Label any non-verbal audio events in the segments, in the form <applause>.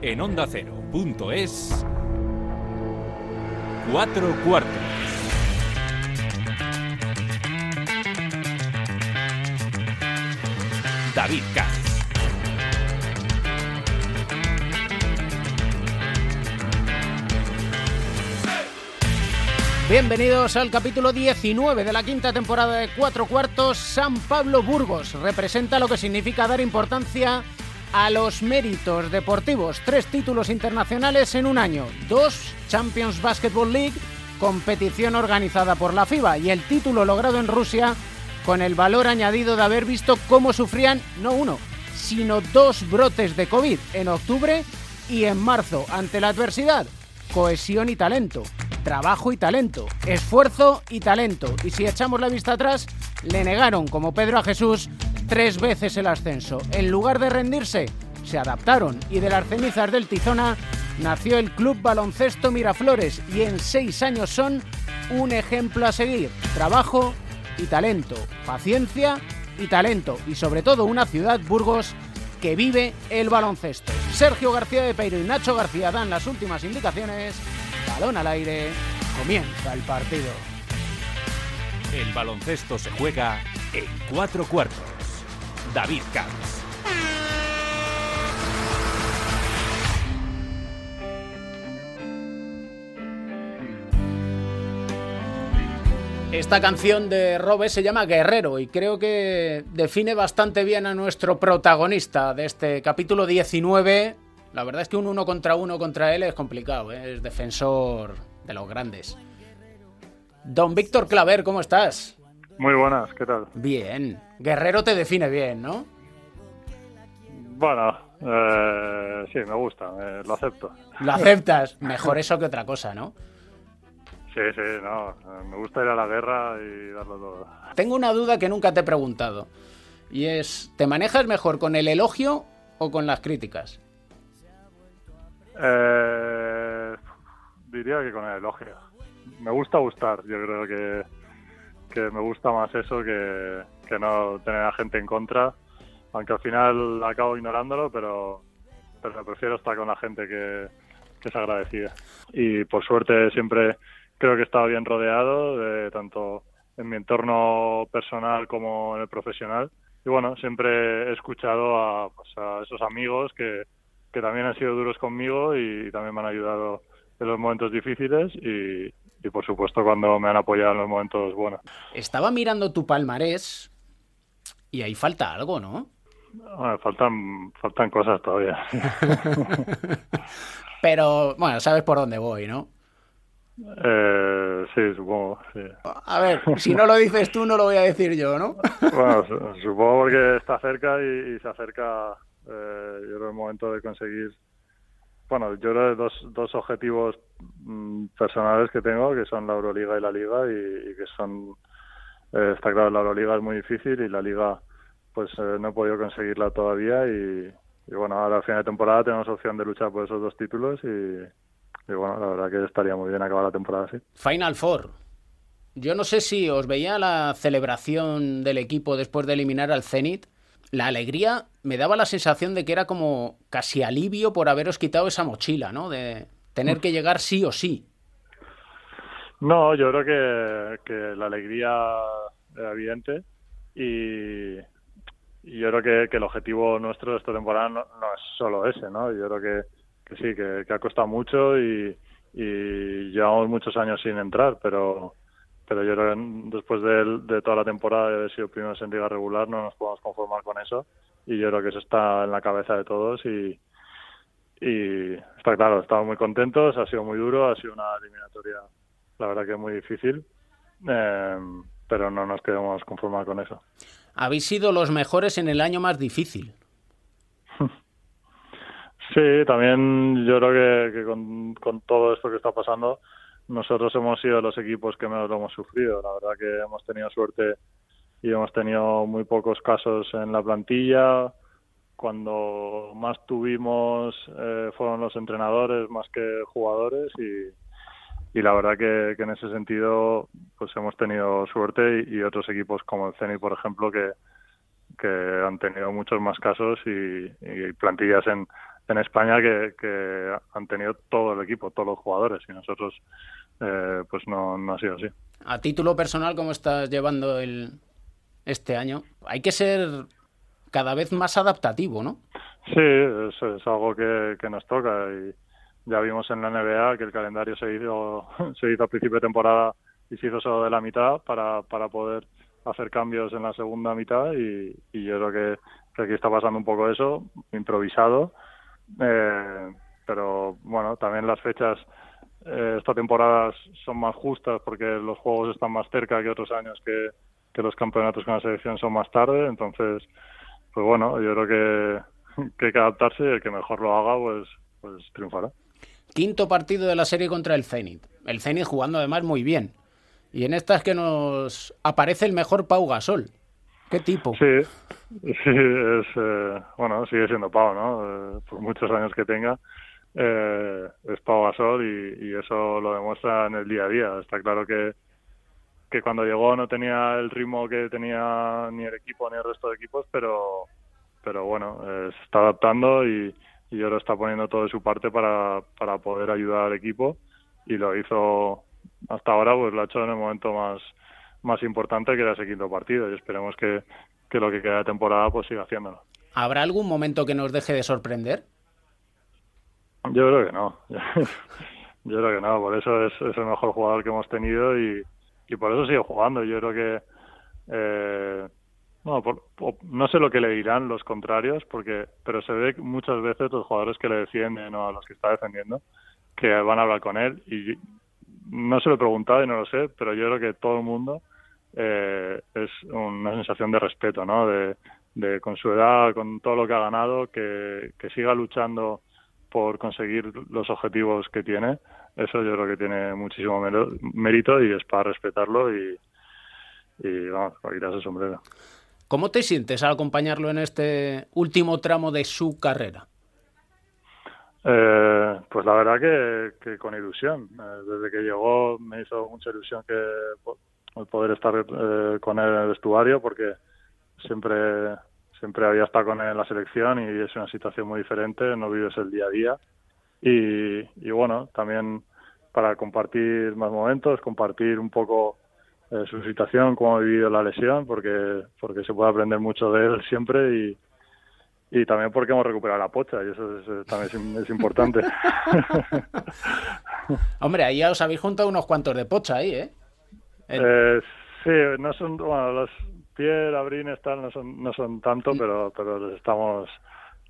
En onda es Cuatro cuartos. David Katz. Bienvenidos al capítulo 19 de la quinta temporada de Cuatro Cuartos. San Pablo Burgos representa lo que significa dar importancia a los méritos deportivos. Tres títulos internacionales en un año. Dos Champions Basketball League, competición organizada por la FIBA. Y el título logrado en Rusia con el valor añadido de haber visto cómo sufrían no uno, sino dos brotes de COVID en octubre y en marzo. Ante la adversidad, cohesión y talento trabajo y talento, esfuerzo y talento. Y si echamos la vista atrás, le negaron, como Pedro a Jesús, tres veces el ascenso. En lugar de rendirse, se adaptaron y de las cenizas del Tizona nació el Club Baloncesto Miraflores y en seis años son un ejemplo a seguir. Trabajo y talento, paciencia y talento y sobre todo una ciudad, Burgos, que vive el baloncesto. Sergio García de Peiro y Nacho García dan las últimas indicaciones balón al aire, comienza el partido. El baloncesto se juega en cuatro cuartos. David Camps. Esta canción de Robe se llama Guerrero y creo que define bastante bien a nuestro protagonista de este capítulo 19 la verdad es que un uno contra uno contra él es complicado, ¿eh? es defensor de los grandes. Don Víctor Claver, ¿cómo estás? Muy buenas, ¿qué tal? Bien. Guerrero te define bien, ¿no? Bueno, eh, sí, me gusta, lo acepto. Lo aceptas, mejor eso que otra cosa, ¿no? Sí, sí, no, me gusta ir a la guerra y darlo todo. Tengo una duda que nunca te he preguntado, y es, ¿te manejas mejor con el elogio o con las críticas? Eh, diría que con el elogio. Me gusta gustar, yo creo que, me gusta más eso que, que no tener a gente en contra, aunque al final acabo ignorándolo, pero, pero prefiero estar con la gente que, que es agradecida. Y por suerte siempre creo que he estado bien rodeado, de, tanto en mi entorno personal como en el profesional. Y bueno, siempre he escuchado a, pues, a esos amigos que, que también han sido duros conmigo y también me han ayudado en los momentos difíciles y, por supuesto cuando me han apoyado en los momentos buenos. Estaba mirando tu palmarés y ahí falta algo, ¿no? faltan, faltan cosas todavía. <laughs> Pero, bueno, sabes por dónde voy, ¿no? Eh, sí, supongo, sí. A ver, si no lo dices tú, no lo voy a decir yo, ¿no? <laughs> Bueno, supongo porque está cerca y se acerca eh, yo creo el momento de conseguir, bueno, yo creo dos, dos objetivos mm, personales que tengo, que son la Euroliga y la Liga, y, que son, eh, está claro, la Euroliga es muy difícil y la Liga, pues eh, no he podido conseguirla todavía y, bueno, ahora a final de temporada tenemos opción de luchar por esos dos títulos y, y bueno, la verdad que estaría muy bien acabar la temporada así. Final Four. Yo no sé si os veía la celebración del equipo después de eliminar al Zenit la alegría me daba la sensación de que era como casi alivio por haberos quitado esa mochila, ¿no? De tener que llegar sí o sí. No, yo creo que, que la alegría era evidente y, yo creo que, el objetivo nuestro de esta temporada no, es solo ese, ¿no? Yo creo que, sí, que, ha costado mucho y, y llevamos muchos años sin entrar, pero pero yo creo que después de, toda la temporada de haber sido primeros en liga regular no nos podemos conformar con eso y yo creo que eso está en la cabeza de todos y, y está claro, estamos muy contentos, ha sido muy duro, ha sido una eliminatoria la verdad que muy difícil, eh, pero no nos queremos conformar con eso. Habéis sido los mejores en el año más difícil. <laughs> Sí, también yo creo que, con, con todo esto que está pasando, nosotros hemos sido los equipos que menos lo hemos sufrido. La verdad que hemos tenido suerte y hemos tenido muy pocos casos en la plantilla. Cuando más tuvimos eh, fueron los entrenadores más que jugadores y, y la verdad que, en ese sentido pues hemos tenido suerte y, otros equipos como el Zenit, por ejemplo, que, que han tenido muchos más casos y plantillas en, en España que, que han tenido todo el equipo, todos los jugadores y nosotros eh, pues no, no ha sido así. A título personal, ¿cómo estás llevando el este año? Hay que ser cada vez más adaptativo, ¿no? Sí, es, es algo que, que nos toca y ya vimos en la NBA que el calendario se hizo, <laughs> se hizo a principio de temporada y se hizo solo de la mitad para, para poder hacer cambios en la segunda mitad y, y yo creo que, que, aquí está pasando un poco eso, improvisado, eh, pero bueno, también las fechas eh, esta temporada son más justas porque los juegos están más cerca que otros años que, los campeonatos con la selección son más tarde, entonces, pues bueno, yo creo que, que hay que adaptarse y el que mejor lo haga, pues, pues triunfará. Quinto partido de la serie contra el Zenit. El Zenit jugando además muy bien. Y en estas que nos aparece el mejor Pau Gasol. ¿Qué tipo? Sí, <laughs> sí, es, eh, bueno, sigue siendo Pau, ¿no? Eh, por muchos años que tenga, eh, es Pau Gasol y, y, eso lo demuestra en el día a día. Está claro que, que cuando llegó no tenía el ritmo que tenía ni el equipo ni el resto de equipos, pero, pero bueno, eh, se está adaptando y, y ahora está poniendo todo de su parte para, para poder ayudar al equipo y lo hizo hasta ahora pues lo ha hecho en el momento más más importante que era ese quinto partido y esperemos que, que lo que queda de temporada pues siga haciéndolo. ¿Habrá algún momento que nos deje de sorprender? Yo creo que no. <laughs> Yo creo que no, por eso es, es el mejor jugador que hemos tenido y, y por eso sigue jugando. Yo creo que eh, no, por, por, no sé lo que le dirán los contrarios, porque pero se ve muchas veces los jugadores que le defienden o a los que está defendiendo que van a hablar con él y no se lo he preguntado y no lo sé, pero yo creo que todo el mundo eh, es una sensación de respeto, ¿no? De, con su edad, con todo lo que ha ganado, que, siga luchando por conseguir los objetivos que tiene. Eso yo creo que tiene muchísimo mérito y es para respetarlo y, vamos, para quitarse sombrero. ¿Cómo te sientes al acompañarlo en este último tramo de su carrera? Eh, pues la verdad que, con ilusión. Eh, desde que llegó me hizo mucha ilusión que poder estar eh, con él en el vestuario porque siempre siempre había estado con él en la selección y es una situación muy diferente, no vives el día a día. Y, y bueno, también para compartir más momentos, compartir un poco eh, su situación, cómo ha vivido la lesión, porque, porque se puede aprender mucho de él siempre y, y también porque hemos recuperado la pocha y eso es, también es, es importante. <laughs> Hombre, ahí ya os habéis juntado unos cuantos de pocha ahí, ¿eh? El... eh sí, no son, bueno, los Pierre, Abrines, tal, no son, no son tanto, pero, pero les estamos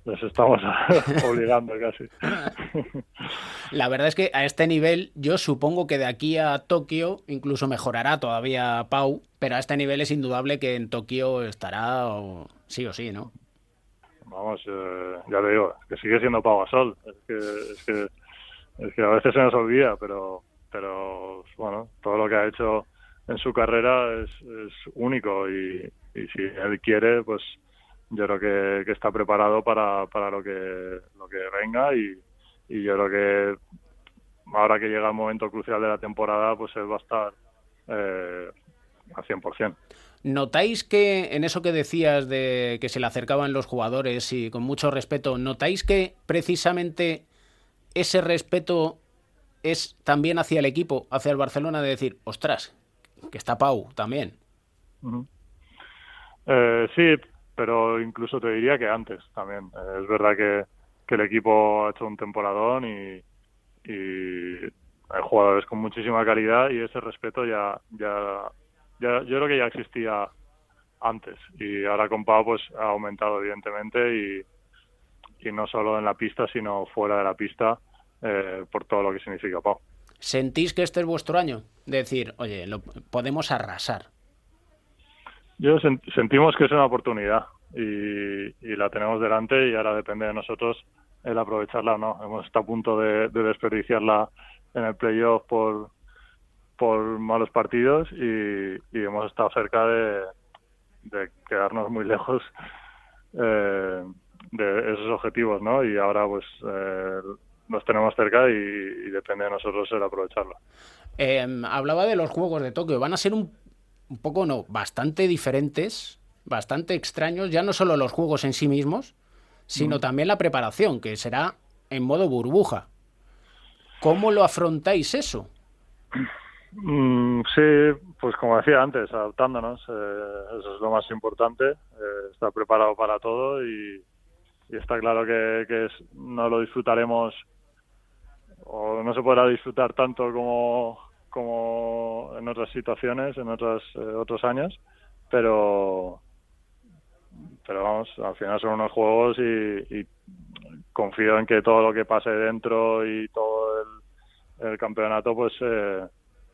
les estamos <laughs> obligando casi. <laughs> La verdad es que a este nivel yo supongo que de aquí a Tokio incluso mejorará todavía Pau, pero a este nivel es indudable que en Tokio estará o, sí o sí, ¿no? Vamos, eh, ya te digo, que sigue siendo Pau Gasol, es que, es que, es que a veces se nos olvida, pero, pero bueno, todo lo que ha hecho en su carrera es, único y, si él quiere, pues yo creo que, está preparado para, para lo que lo que venga y, yo creo que ahora que llega el momento crucial de la temporada pues él va a estar eh, al 100%. ¿Notáis que en eso que decías de que se le acercaban los jugadores y con mucho respeto, notáis que precisamente ese respeto es también hacia el equipo, hacia el Barcelona, de decir, ostras, que está Pau también? Eh, sí, pero incluso te diría que antes también. Eh, es verdad que, que, el equipo ha hecho un temporadón y, y, hay jugadores con muchísima calidad y ese respeto ya, ya, ya, yo creo que ya existía antes y ahora con Pau pues ha aumentado evidentemente y, y no solo en la pista sino fuera de la pista eh, por todo lo que significa Pau. ¿Sentís que este es vuestro año? De decir, oye, lo podemos arrasar. Yo sent sentimos que es una oportunidad y, y, la tenemos delante y ahora depende de nosotros el aprovecharla o no. Hemos estado a punto de, de desperdiciarla en el playoff por, por malos partidos y, y, hemos estado cerca de, de quedarnos muy lejos eh, de esos objetivos, ¿no? Y ahora pues eh, los tenemos cerca y, y, depende de nosotros el aprovecharlo. Eh, hablaba de los Juegos de Tokio. Van a ser un un poco no, bastante diferentes, bastante extraños, ya no solo los juegos en sí mismos, sino mm. también la preparación, que será en modo burbuja. ¿Cómo lo afrontáis eso? <clears throat> Mm, sí, pues como decía antes, adaptándonos, eh, eso es lo más importante, eh, estar preparado para todo y, está claro que, no lo disfrutaremos o no se podrá disfrutar tanto como, como en otras situaciones, en otros, eh, otros años, pero pero vamos, al final son unos juegos y, confío en que todo lo que pase dentro y todo el, campeonato pues eh,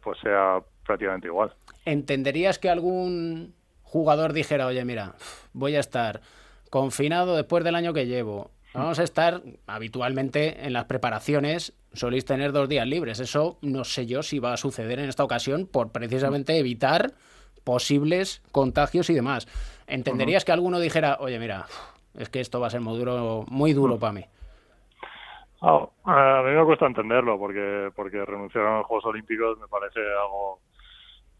pues sea prácticamente igual. ¿Entenderías que algún jugador dijera, oye, mira, voy a estar confinado después del año que llevo? Vamos a estar habitualmente en las preparaciones, soléis tener dos días libres. Eso no sé yo si va a suceder en esta ocasión por precisamente evitar posibles contagios y demás. ¿Entenderías que alguno dijera, oye, mira, es que esto va a ser muy duro, muy duro para mí? Ah, a mí me cuesta entenderlo porque porque renunciar a los Juegos Olímpicos me parece algo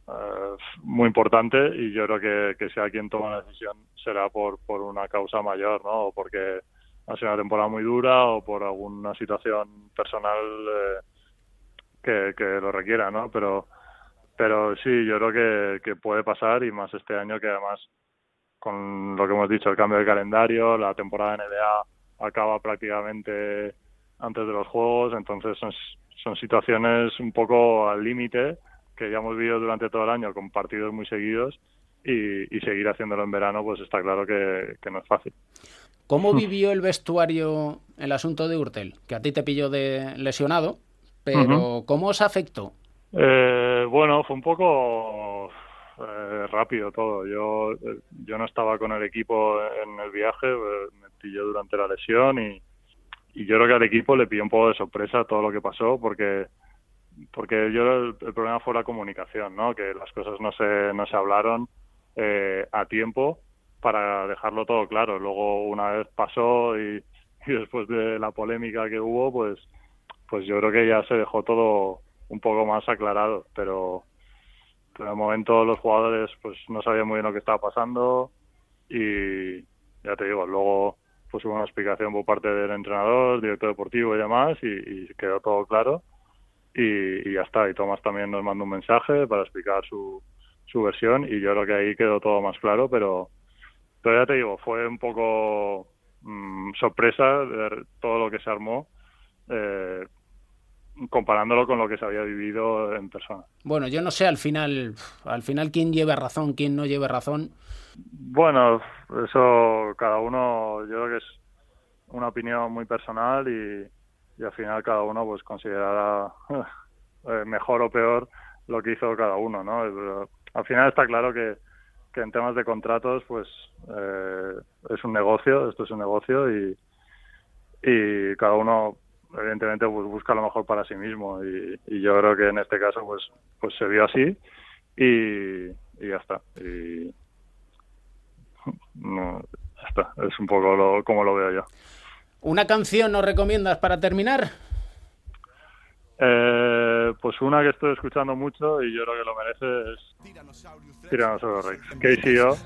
eh, muy importante y yo creo que, que si quien toma la decisión será por, por una causa mayor, ¿no? O porque ha sido una temporada muy dura o por alguna situación personal eh, que, que lo requiera, ¿no? Pero pero sí, yo creo que, puede pasar y más este año que además con lo que hemos dicho, el cambio de calendario, la temporada NBA acaba prácticamente antes de los Juegos, entonces son, son situaciones un poco al límite que ya hemos vivido durante todo el año con partidos muy seguidos y, seguir haciéndolo en verano pues está claro que, no es fácil. ¿Cómo vivió el vestuario el asunto de Urtel? Que a ti te pilló de lesionado, pero ¿cómo os afectó? Eh, bueno, fue un poco eh, rápido todo. Yo, eh, yo no estaba con el equipo en el viaje, eh, me pilló durante la lesión y, y yo creo que al equipo le pilló un poco de sorpresa todo lo que pasó porque porque yo el, problema fue la comunicación, ¿no? Que las cosas no se no se hablaron eh, a tiempo para dejarlo todo claro. Luego una vez pasó y, y después de la polémica que hubo, pues pues yo creo que ya se dejó todo un poco más aclarado, pero, pero de momento los jugadores pues no sabían muy bien lo que estaba pasando y ya te digo, luego pues hubo una explicación por parte del entrenador, director deportivo y demás y, quedó todo claro y, ya está. Y Tomás también nos mandó un mensaje para explicar su, su versión y yo creo que ahí quedó todo más claro, pero, pero ya te digo, fue un poco mm, sorpresa de todo lo que se armó. Eh, comparándolo con lo que se había vivido en persona. Bueno, yo no sé al final, al final quién lleva razón, quién no lleva razón. Bueno, eso cada uno, yo creo que es una opinión muy personal y, al final cada uno pues considerará <laughs> eh, mejor o peor lo que hizo cada uno, ¿no? al final está claro que, que en temas de contratos pues eh, es un negocio, esto es un negocio y, y cada uno evidentemente pues, busca lo mejor para sí mismo y, yo creo que en este caso pues pues se vio así y, ya está y no, ya está es un poco lo, como lo veo yo una canción nos recomiendas para terminar eh, pues una que estoy escuchando mucho y yo creo que lo merece es Tiranosaurio Rex, KCO.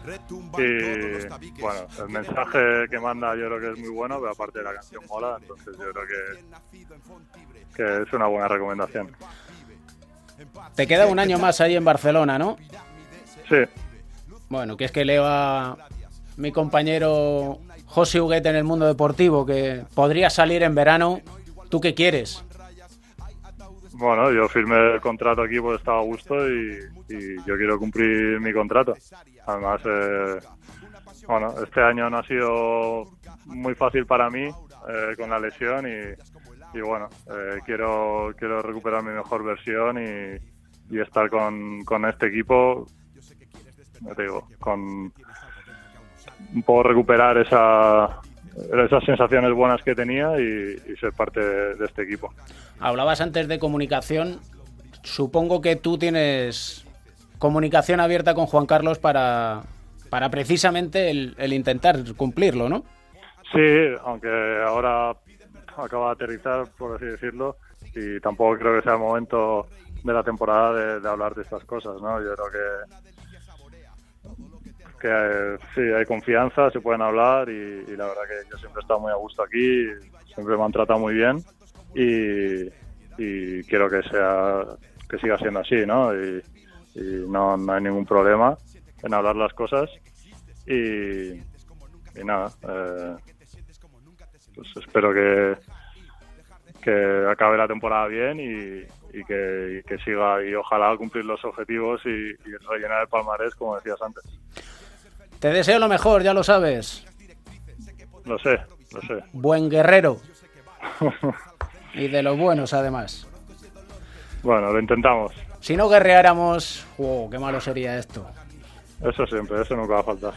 Y bueno, el mensaje que manda yo creo que es muy bueno, pero aparte de la canción mola, entonces yo creo que, que es una buena recomendación. Te queda un año más ahí en Barcelona, ¿no? Sí. Bueno, que es que leo a mi compañero José Huguet en el mundo deportivo que podría salir en verano. ¿Tú qué quieres? Bueno, yo firmé el contrato aquí porque estaba a gusto y, yo quiero cumplir mi contrato. Además, eh, bueno, este año no ha sido muy fácil para mí eh, con la lesión y, bueno, eh, quiero, quiero recuperar mi mejor versión y, estar con, con este equipo, ya te digo, con un poco recuperar esa, esas sensaciones buenas que tenía y, ser parte de, este equipo. Hablabas antes de comunicación. Supongo que tú tienes comunicación abierta con Juan Carlos para, para precisamente el, intentar cumplirlo, ¿no? Sí, aunque ahora acaba de aterrizar, por así decirlo, y tampoco creo que sea el momento de la temporada de, de hablar de estas cosas, ¿no? Yo creo que que sí, hay confianza, se pueden hablar y, la verdad que yo siempre he estado muy a gusto aquí, siempre me han tratado muy bien y, quiero que sea que siga siendo así, ¿no? Y, no, no, hay ningún problema en hablar las cosas y, nada, eh, pues espero que, que acabe la temporada bien y, que, siga y ojalá cumplir los objetivos y rellenar el palmarés como decías antes. Te deseo lo mejor, ya lo sabes. Lo sé, lo sé. Buen guerrero. <laughs> y de los buenos, además. Bueno, lo intentamos. Si no guerreáramos, wow, qué malo sería esto. Eso siempre, eso nunca va a faltar.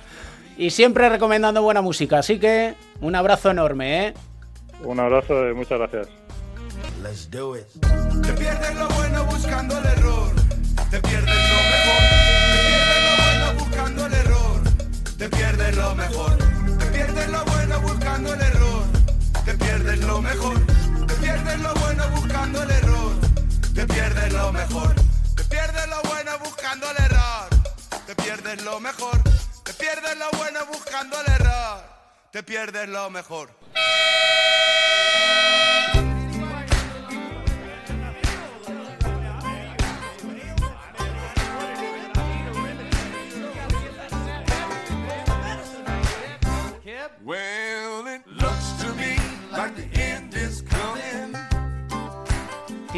Y siempre recomendando buena música, así que un abrazo enorme, ¿eh? Un abrazo y muchas gracias. Let's do it. Te pierdes lo bueno buscando el error. Lo mejor. Te pierdes lo bueno buscando el error. Te pierdes lo mejor. Te pierdes lo bueno buscando el error. Te pierdes lo mejor. Te pierdes lo bueno buscando el error. Te pierdes lo mejor. Te pierdes lo bueno buscando el error. Te pierdes lo mejor.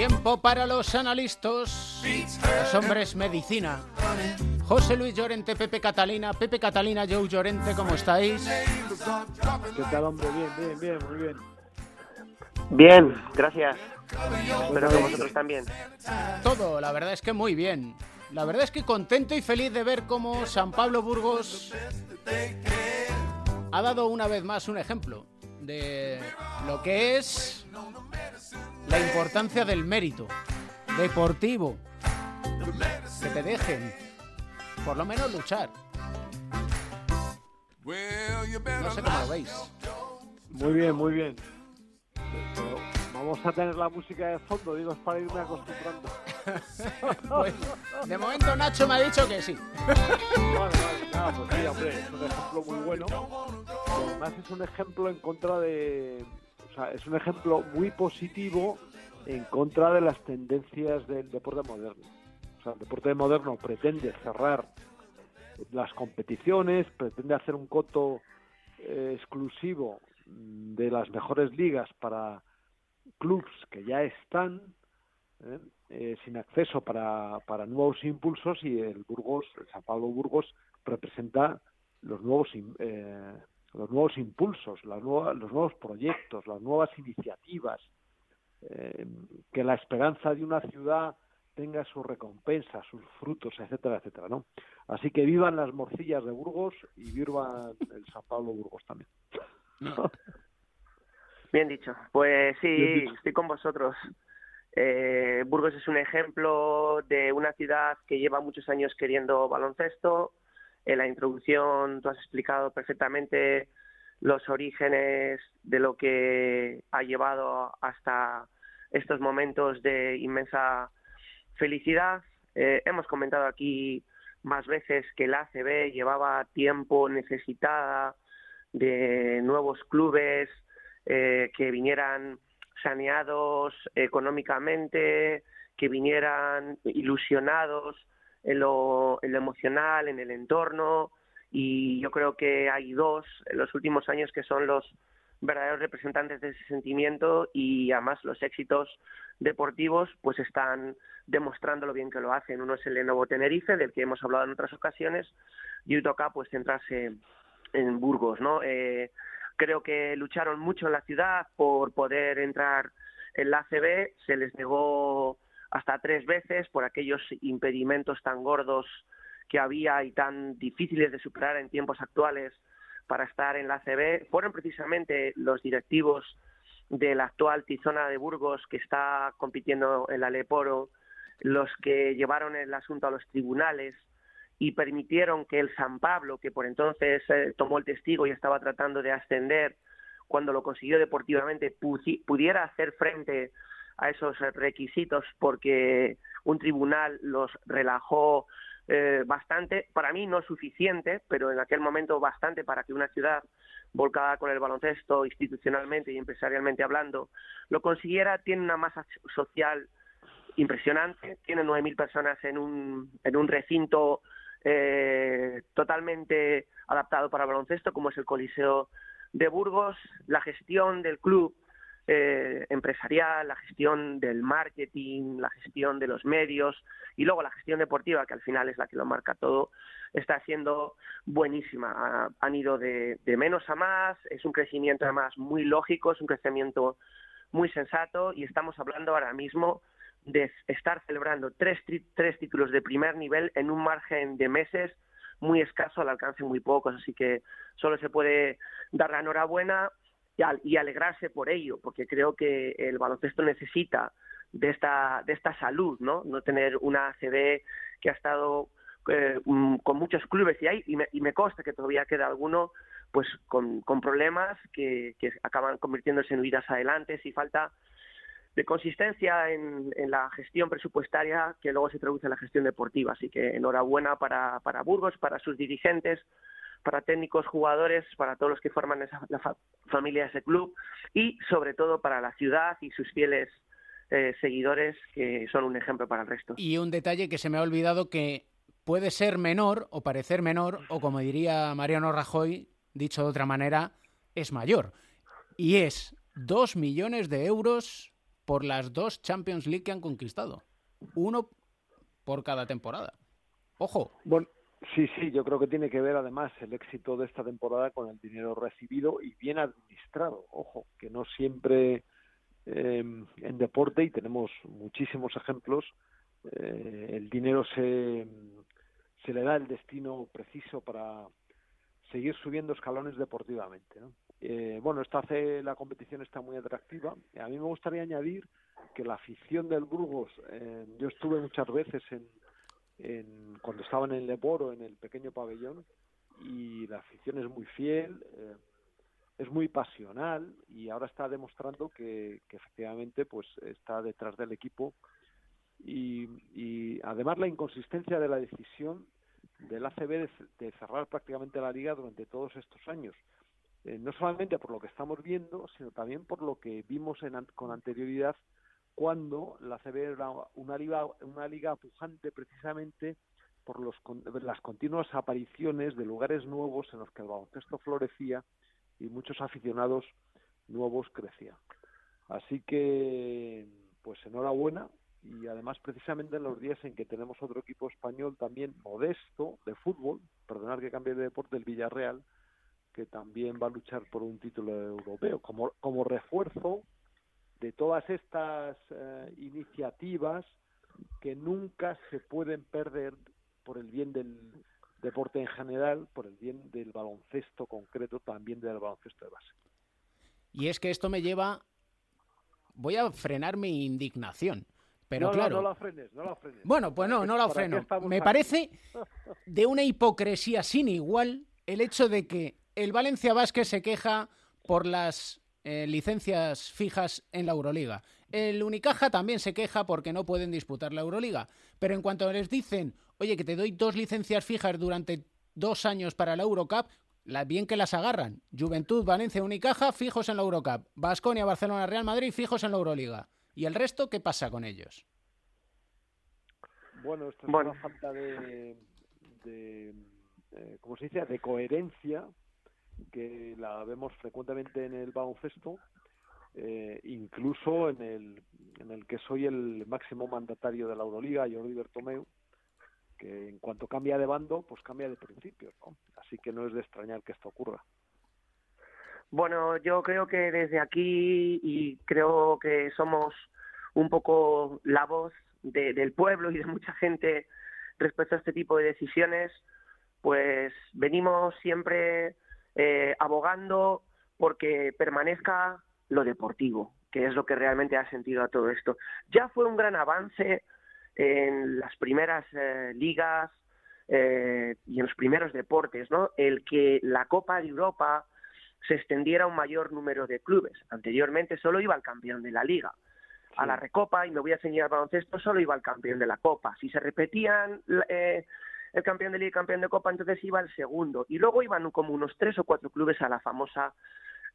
Tiempo para los analistas, los hombres medicina. José Luis Llorente, Pepe Catalina, Pepe Catalina, Joe Llorente, ¿cómo estáis? ¿Qué tal, hombre? Bien, bien, bien, muy bien. Bien, gracias. Espero que vosotros también. Todo, la verdad es que muy bien. La verdad es que contento y feliz de ver cómo San Pablo Burgos ha dado una vez más un ejemplo de lo que es la importancia del mérito deportivo. Que te dejen, por lo menos luchar. No sé cómo lo veis. Muy bien, muy bien. vamos a tener la música de fondo, digo, es para irme acostumbrando. <laughs> Pues, de momento Nacho me ha dicho que sí. Vale, vale, nada, pues sí, hombre, es un ejemplo muy bueno. Además es un ejemplo en contra de... Es un ejemplo muy positivo en contra de las tendencias del deporte moderno. O sea, el deporte moderno pretende cerrar las competiciones, pretende hacer un coto eh, exclusivo de las mejores ligas para clubs que ya están, ¿eh? Eh, sin acceso para, para nuevos impulsos y el Burgos, el San Pablo Burgos representa los nuevos eh, los nuevos impulsos, las nuevas, los nuevos proyectos, las nuevas iniciativas, eh, que la esperanza de una ciudad tenga su recompensa, sus frutos, etcétera, etcétera, ¿no? Así que vivan las morcillas de Burgos y vivan el San Pablo Burgos también. <laughs> Bien dicho. Pues sí, estoy con vosotros. Eh, Burgos es un ejemplo de una ciudad que lleva muchos años queriendo baloncesto. En la introducción tú has explicado perfectamente los orígenes de lo que ha llevado hasta estos momentos de inmensa felicidad. Eh, hemos comentado aquí más veces que la ACB llevaba tiempo necesitada de nuevos clubes eh, que vinieran saneados económicamente, que vinieran ilusionados en lo, emocional, en el entorno, y yo creo que hay dos en los últimos años que son los verdaderos representantes de ese sentimiento y además los éxitos deportivos pues están demostrando lo bien que lo hacen. Uno es el Lenovo Tenerife, del que hemos hablado en otras ocasiones, y hoy toca pues centrarse en Burgos, ¿no? Eh, Creo que lucharon mucho en la ciudad por poder entrar en la ACB, se les negó hasta tres veces por aquellos impedimentos tan gordos que había y tan difíciles de superar en tiempos actuales para estar en la ACB. Fueron precisamente los directivos de la actual Tizona de Burgos que está compitiendo en la Leporo los que llevaron el asunto a los tribunales y permitieron que el San Pablo, que por entonces eh, tomó el testigo y estaba tratando de ascender, cuando lo consiguió deportivamente, pudiera hacer frente a esos requisitos porque un tribunal los relajó eh, bastante, para mí no suficiente, pero en aquel momento bastante para que una ciudad volcada con el baloncesto institucionalmente y empresarialmente hablando lo consiguiera. Tiene una masa social impresionante, tiene 9.000 personas en un, en un recinto eh, totalmente adaptado para baloncesto, como es el Coliseo de Burgos. La gestión del club eh, empresarial, la gestión del marketing, la gestión de los medios y luego la gestión deportiva, que al final es la que lo marca todo, está siendo buenísima. han ido de, menos a más, es un crecimiento además muy lógico, es un crecimiento muy sensato y estamos hablando ahora mismo de estar celebrando tres, tres títulos de primer nivel en un margen de meses muy escaso, al alcance muy pocos, así que solo se puede dar la enhorabuena y, alegrarse por ello, porque creo que el baloncesto necesita de esta, de esta salud, ¿no? No tener una ACB que ha estado eh, mm, con muchos clubes y hay, y me, y me consta que todavía queda alguno pues con, con problemas que, que acaban convirtiéndose en huidas adelante si falta de consistencia en, en, la gestión presupuestaria que luego se traduce en la gestión deportiva. Así que enhorabuena para, para Burgos, para sus dirigentes, para técnicos, jugadores, para todos los que forman esa, la familia de ese club y sobre todo para la ciudad y sus fieles eh, seguidores que son un ejemplo para el resto. Y un detalle que se me ha olvidado que puede ser menor o parecer menor o como diría Mariano Rajoy, dicho de otra manera, es mayor. Y es dos millones de euros por las dos Champions League que han conquistado. Uno por cada temporada. Ojo. Bueno, Sí, sí, yo creo que tiene que ver además el éxito de esta temporada con el dinero recibido y bien administrado. Ojo, que no siempre em, en deporte, y tenemos muchísimos ejemplos, eh, el dinero se, se le da el destino preciso para seguir subiendo escalones deportivamente. Eh, bueno, esto hace la competición está muy atractiva. A mí me gustaría añadir que la afición del Burgos, eh, yo estuve muchas veces en en, cuando estaba en el Leporo, en el pequeño pabellón, y la afición es muy fiel, eh, es muy pasional y ahora está demostrando que, efectivamente pues está detrás del equipo y, y, además la inconsistencia de la decisión del ACB de, cerrar prácticamente la liga durante todos estos años. Eh, no solamente por lo que estamos viendo, sino también por lo que vimos en, con anterioridad cuando la CB era una liga, una liga pujante precisamente por los, las continuas apariciones de lugares nuevos en los que el baloncesto florecía y muchos aficionados nuevos crecían. Así que, pues enhorabuena y además precisamente en los días en que tenemos otro equipo español también modesto de fútbol, perdonar que cambie de deporte, el Villarreal, que también va a luchar por un título europeo como, como refuerzo de todas estas eh, iniciativas que nunca se pueden perder por el bien del deporte en general, por el bien del baloncesto concreto, también del baloncesto de base. Y es que esto me lleva, voy a frenar mi indignación. Pero claro. No, la frenes, no la frenes. Bueno, pues no, no la freno. Me parece <laughs> de una hipocresía sin igual el hecho de que el Valencia Vázquez se queja por las eh, licencias fijas en la Euroliga. El Unicaja también se queja porque no pueden disputar la Euroliga. Pero en cuanto les dicen, oye, que te doy dos licencias fijas durante dos años para la Eurocup, la, bien que las agarran. Juventud, Valencia, Unicaja, fijos en la Eurocup. Basconia, Barcelona, Real Madrid, fijos en la Euroliga. ¿Y el resto qué pasa con ellos? Bueno, esto es una falta de, de eh, ¿cómo se dice?, de coherencia que la vemos frecuentemente en el baloncesto, eh, incluso en el, en el que soy el máximo mandatario de la Euroliga, Jordi Bertomeu, que en cuanto cambia de bando, pues cambia de principios, Así que no es de extrañar que esto ocurra. Bueno, yo creo que desde aquí y creo que somos un poco la voz del pueblo y de mucha gente respecto a este tipo de decisiones, pues venimos siempre eh, abogando porque permanezca lo deportivo, que es lo que realmente ha sentido a todo esto. Ya fue un gran avance en las primeras eh, ligas eh, y en los primeros deportes, ¿no? El que la Copa de Europa se extendiera a un mayor número de clubes. Anteriormente solo iba el campeón de la liga. A la recopa, y me voy a enseñar baloncesto, solo iba el campeón de la copa. Si se repetían el campeón de liga y campeón de copa, entonces iba el segundo. Y luego iban como unos tres o cuatro clubes a la famosa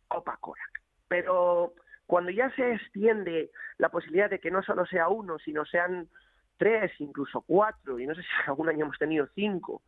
Copa Korak. Pero cuando ya se extiende la posibilidad de que no solo sea uno, sino sean tres, incluso cuatro, y no sé si algún año hemos tenido cinco,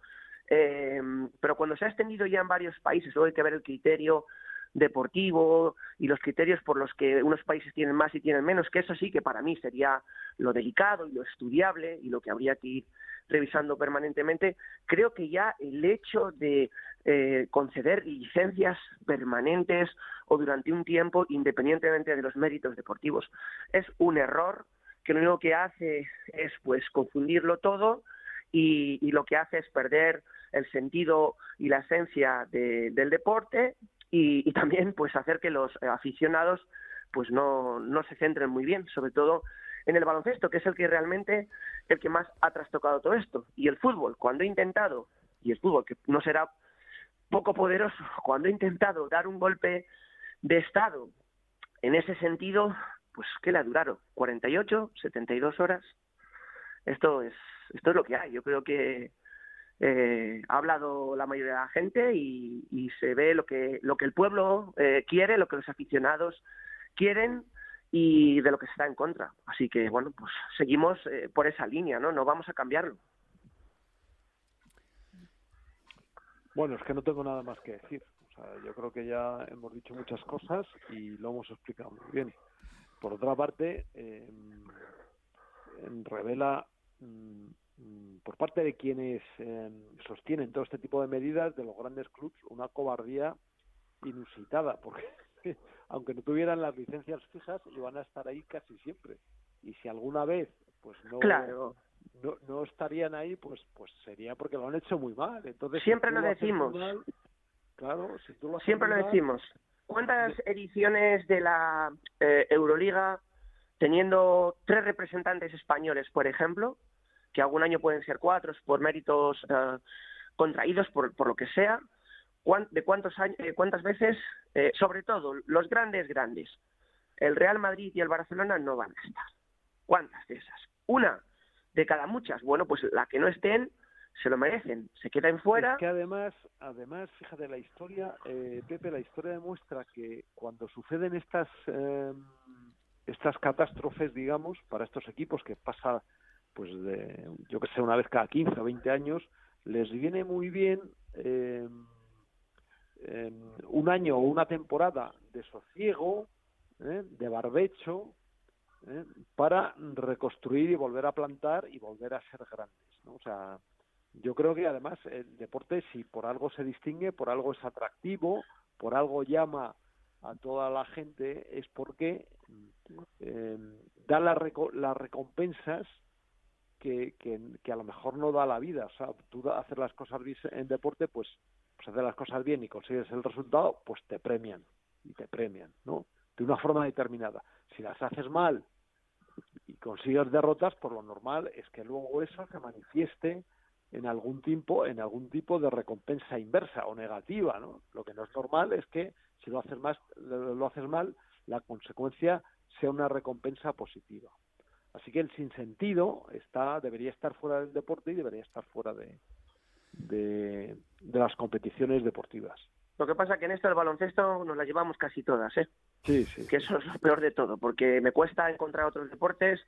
eh, pero cuando se ha extendido ya en varios países, luego hay que ver el criterio deportivo y los criterios por los que unos países tienen más y tienen menos, que eso sí que para mí sería lo delicado y lo estudiable y lo que habría que ir revisando permanentemente, creo que ya el hecho de eh, conceder licencias permanentes o durante un tiempo, independientemente de los méritos deportivos, es un error que lo único que hace es pues confundirlo todo y, lo que hace es perder el sentido y la esencia del deporte y, también pues hacer que los aficionados pues no, no se centren muy bien, sobre todo en el baloncesto, que es el que realmente el que más ha trastocado todo esto. Y el fútbol, cuando ha intentado, y el fútbol que no será poco poderoso, cuando ha intentado dar un golpe de estado en ese sentido, pues ¿qué le ha durado? 48, 72 horas. Esto es esto es lo que hay. Yo creo que eh, ha hablado la mayoría de la gente y, se ve lo que, lo que el pueblo eh, quiere, lo que los aficionados quieren y de lo que se está en contra. Así que, bueno, pues seguimos eh, por esa línea, ¿no? No vamos a cambiarlo. Bueno, es que no tengo nada más que decir. O sea, yo creo que ya hemos dicho muchas cosas y lo hemos explicado muy bien. Por otra parte, eh, revela mm, por parte de quienes em, sostienen todo este tipo de medidas de los grandes clubes una cobardía inusitada, porque aunque no tuvieran las licencias fijas, iban a estar ahí casi siempre. Y si alguna vez pues no, no, estarían ahí, pues pues sería porque lo han hecho muy mal. Entonces siempre lo, decimos. claro, si tú lo siempre lo decimos. ¿Cuántas ediciones de la eh, Euroliga teniendo tres representantes españoles, por ejemplo, que algún año pueden ser cuatro por méritos eh, contraídos por, por lo que sea, de cuántos años, eh, cuántas veces, eh, sobre todo los grandes grandes, el Real Madrid y el Barcelona no van a estar. ¿Cuántas de esas? Una de cada muchas. Bueno, pues la que no estén se lo merecen, se quedan fuera. Es que además, además, fíjate, la historia, Pepe, la historia demuestra que cuando suceden estas estas catástrofes, digamos, para estos equipos que pasa pues de, yo que sé, una vez cada 15 o 20 años, les viene muy bien eh, un año o una temporada de sosiego, ¿eh? de barbecho, ¿eh? para reconstruir y volver a plantar y volver a ser grandes. ¿no? O sea, yo creo que además el deporte, si por algo se distingue, por algo es atractivo, por algo llama a toda la gente, es porque da las recompensas que, que, a lo mejor no da la vida. O sea, tú hacer las cosas en deporte, pues, pues hacer las cosas bien y consigues el resultado, pues te premian. Y te premian, ¿no? De una forma determinada. Si las haces mal y consigues derrotas, por lo normal es que luego eso se manifieste en algún tipo, en algún tipo de recompensa inversa o negativa, ¿no? Lo que no es normal es que si lo haces más, lo haces mal, la consecuencia sea una recompensa positiva. Así que el sinsentido está, debería estar fuera del deporte y debería estar fuera de, de, las competiciones deportivas. Lo que pasa es que en esto del baloncesto nos la llevamos casi todas, ¿eh? Sí, sí. Que eso es lo peor de todo, porque me cuesta encontrar otros deportes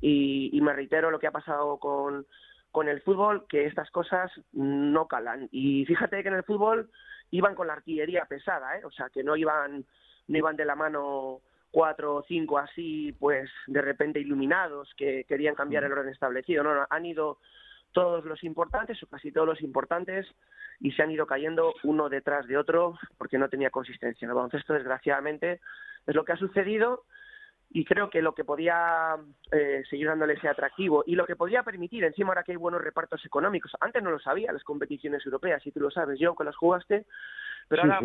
y, me reitero lo que ha pasado con, con el fútbol, que estas cosas no calan. Y fíjate que en el fútbol iban con la artillería pesada, ¿eh? O sea, que no iban, no iban de la mano cuatro o cinco así, pues de repente iluminados que querían cambiar el orden establecido. No, no, han ido todos los importantes o casi todos los importantes y se han ido cayendo uno detrás de otro porque no tenía consistencia. En el baloncesto, desgraciadamente, es lo que ha sucedido y creo que lo que podía eh, seguir dándole ese atractivo y lo que podría permitir, encima ahora que hay buenos repartos económicos, antes no lo sabía las competiciones europeas, si tú lo sabes, yo que las jugaste, pero ahora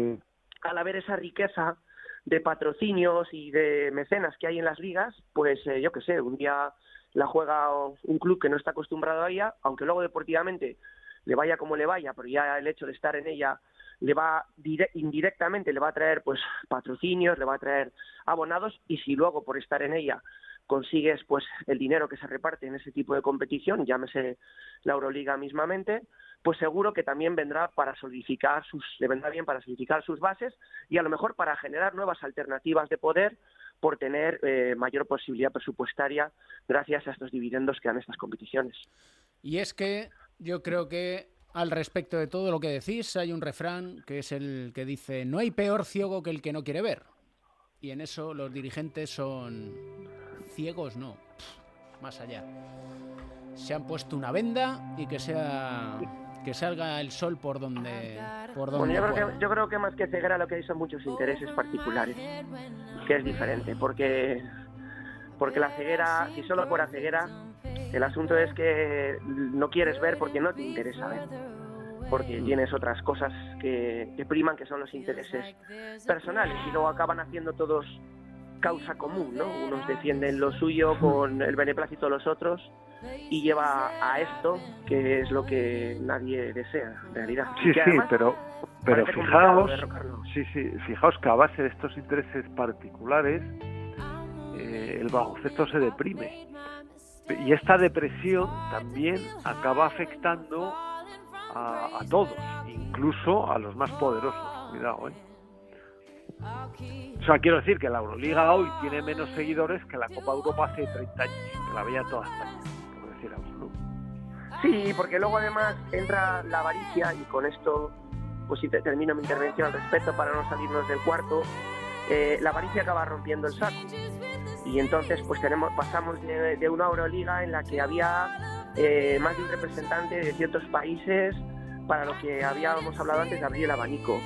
al haber esa riqueza de patrocinios y de mecenas que hay en las ligas, pues eh, yo qué sé, un día la juega un club que no está acostumbrado a ella, aunque luego deportivamente le vaya como le vaya, pero ya el hecho de estar en ella le va indirectamente le va a traer pues patrocinios, le va a traer abonados y si luego por estar en ella consigues pues el dinero que se reparte en ese tipo de competición, llámese la Euroliga mismamente, pues seguro que también vendrá para solidificar sus, le vendrá bien para solidificar sus bases y a lo mejor para generar nuevas alternativas de poder por tener eh, mayor posibilidad presupuestaria gracias a estos dividendos que dan estas competiciones. Y es que yo creo que al respecto de todo lo que decís hay un refrán que es el que dice no hay peor ciego que el que no quiere ver. Y en eso los dirigentes son ciegos, no, más allá. Se han puesto una venda y que sea que salga el sol por donde por donde yo, creo que, yo creo que más que ceguera lo que hay son muchos intereses particulares que es diferente porque porque la ceguera si solo fuera ceguera el asunto es que no quieres ver porque no te interesa ver porque tienes otras cosas que, que priman que son los intereses personales y luego acaban haciendo todos causa común, ¿no? Unos defienden lo suyo con el beneplácito de los otros y lleva a esto que es lo que nadie desea en realidad. Sí, sí, pero pero fijaos, sí, sí, fijaos que a base de estos intereses particulares eh, el baloncesto se deprime y esta depresión también acaba afectando a, a todos, incluso a los más poderosos. Cuidado, ¿eh? O sea, quiero decir que la Euroliga hoy tiene menos seguidores que la Copa Europa hace 30 años, que la veía toda España, por decir algo. Sí, porque luego además entra la avaricia y con esto, pues si te termino mi intervención al respecto para no salirnos del cuarto, eh, la avaricia acaba rompiendo el saco. Y entonces pues tenemos pasamos de, una Euroliga en la que había eh, más de un representante de ciertos países para lo que habíamos hablado antes de abrir el abanico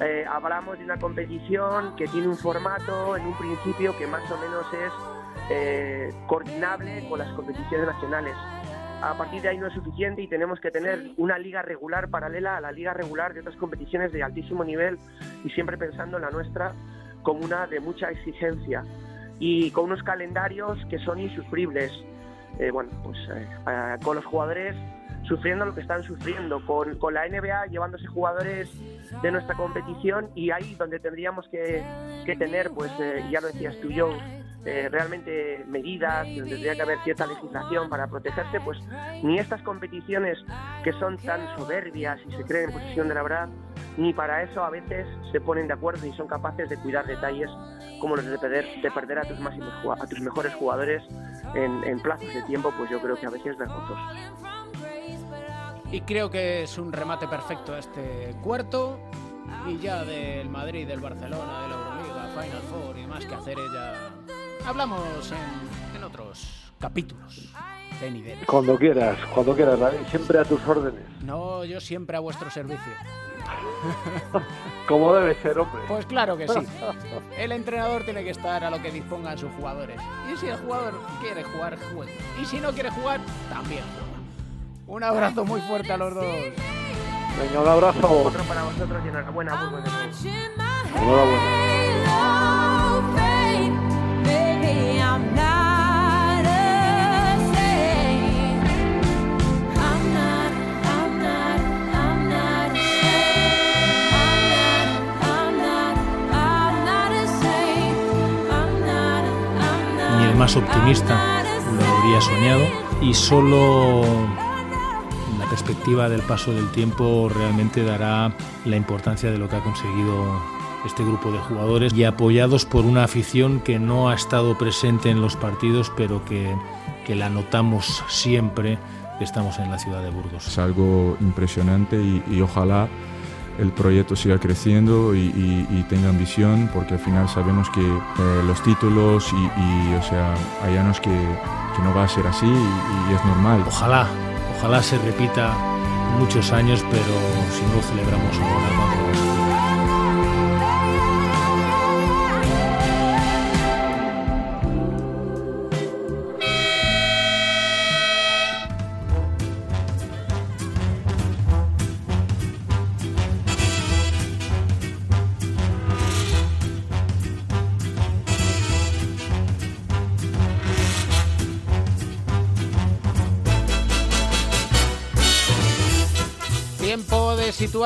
eh, hablamos de una competición que tiene un formato en un principio que más o menos es eh, coordinable con las competiciones nacionales. A partir de ahí no es suficiente y tenemos que tener una liga regular paralela a la liga regular de otras competiciones de altísimo nivel y siempre pensando en la nuestra como una de mucha exigencia y con unos calendarios que son insufribles. Eh, bueno, pues con los jugadores sufriendo lo que están sufriendo, con, con la NBA llevándose jugadores de nuestra competición y ahí donde tendríamos que, que tener, pues eh, ya lo decías tú, yo, eh, realmente medidas, tendría que haber cierta legislación para protegerse, pues ni estas competiciones que son tan soberbias y se creen en posición de la verdad, ni para eso a veces se ponen de acuerdo y son capaces de cuidar detalles como los de perder, de perder a, tus máximos, a tus mejores jugadores en, en plazos de tiempo, pues yo creo que a veces es vergonzoso. Y creo que es un remate perfecto este cuarto. Y ya del Madrid, del Barcelona, de la Euroliga, Final Four y demás que hacer ella. Hablamos en, en otros capítulos. De Cuando quieras, cuando quieras, David, siempre a tus órdenes. No, yo siempre a vuestro servicio. <laughs> Como debe ser, hombre. Pues claro que sí. <laughs> El entrenador tiene que estar a lo que dispongan sus jugadores. Y si el jugador quiere jugar, juega. Y si no quiere jugar, también juega. Un abrazo muy fuerte a los dos. Venga, un abrazo. Otro para vosotros y enhorabuena, de Enhorabuena. Ni el más optimista lo habría soñado y solo perspectiva del paso del tiempo realmente dará la importancia de lo que ha conseguido este grupo de jugadores y apoyados por una afición que no ha estado presente en los partidos pero que, que la notamos siempre que estamos en la ciudad de Burgos. Es algo impresionante y, ojalá el proyecto siga creciendo y, y, tenga ambición porque al final sabemos que eh, los títulos y, o sea, hay años que, que no va a ser así y, es normal. Ojalá, Ojalá se repita muchos años, pero si no celebramos ahora, cuando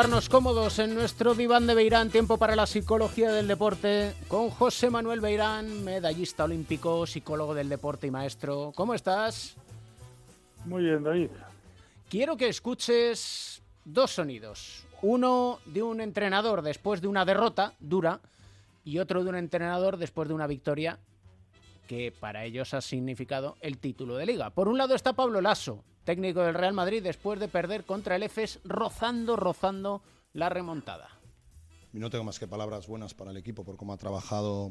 situarnos cómodos en nuestro diván de Beirán, tiempo para la psicología del deporte, con José Manuel Beirán, medallista olímpico, psicólogo del deporte y maestro. ¿Cómo estás? Muy bien, David. Quiero que escuches dos sonidos. Uno de un entrenador después de una derrota dura y otro de un entrenador después de una victoria que para ellos ha significado el título de liga. Por un lado está Pablo Lasso, técnico del Real Madrid después de perder contra el EFES rozando, rozando la remontada. No tengo más que palabras buenas para el equipo por cómo ha trabajado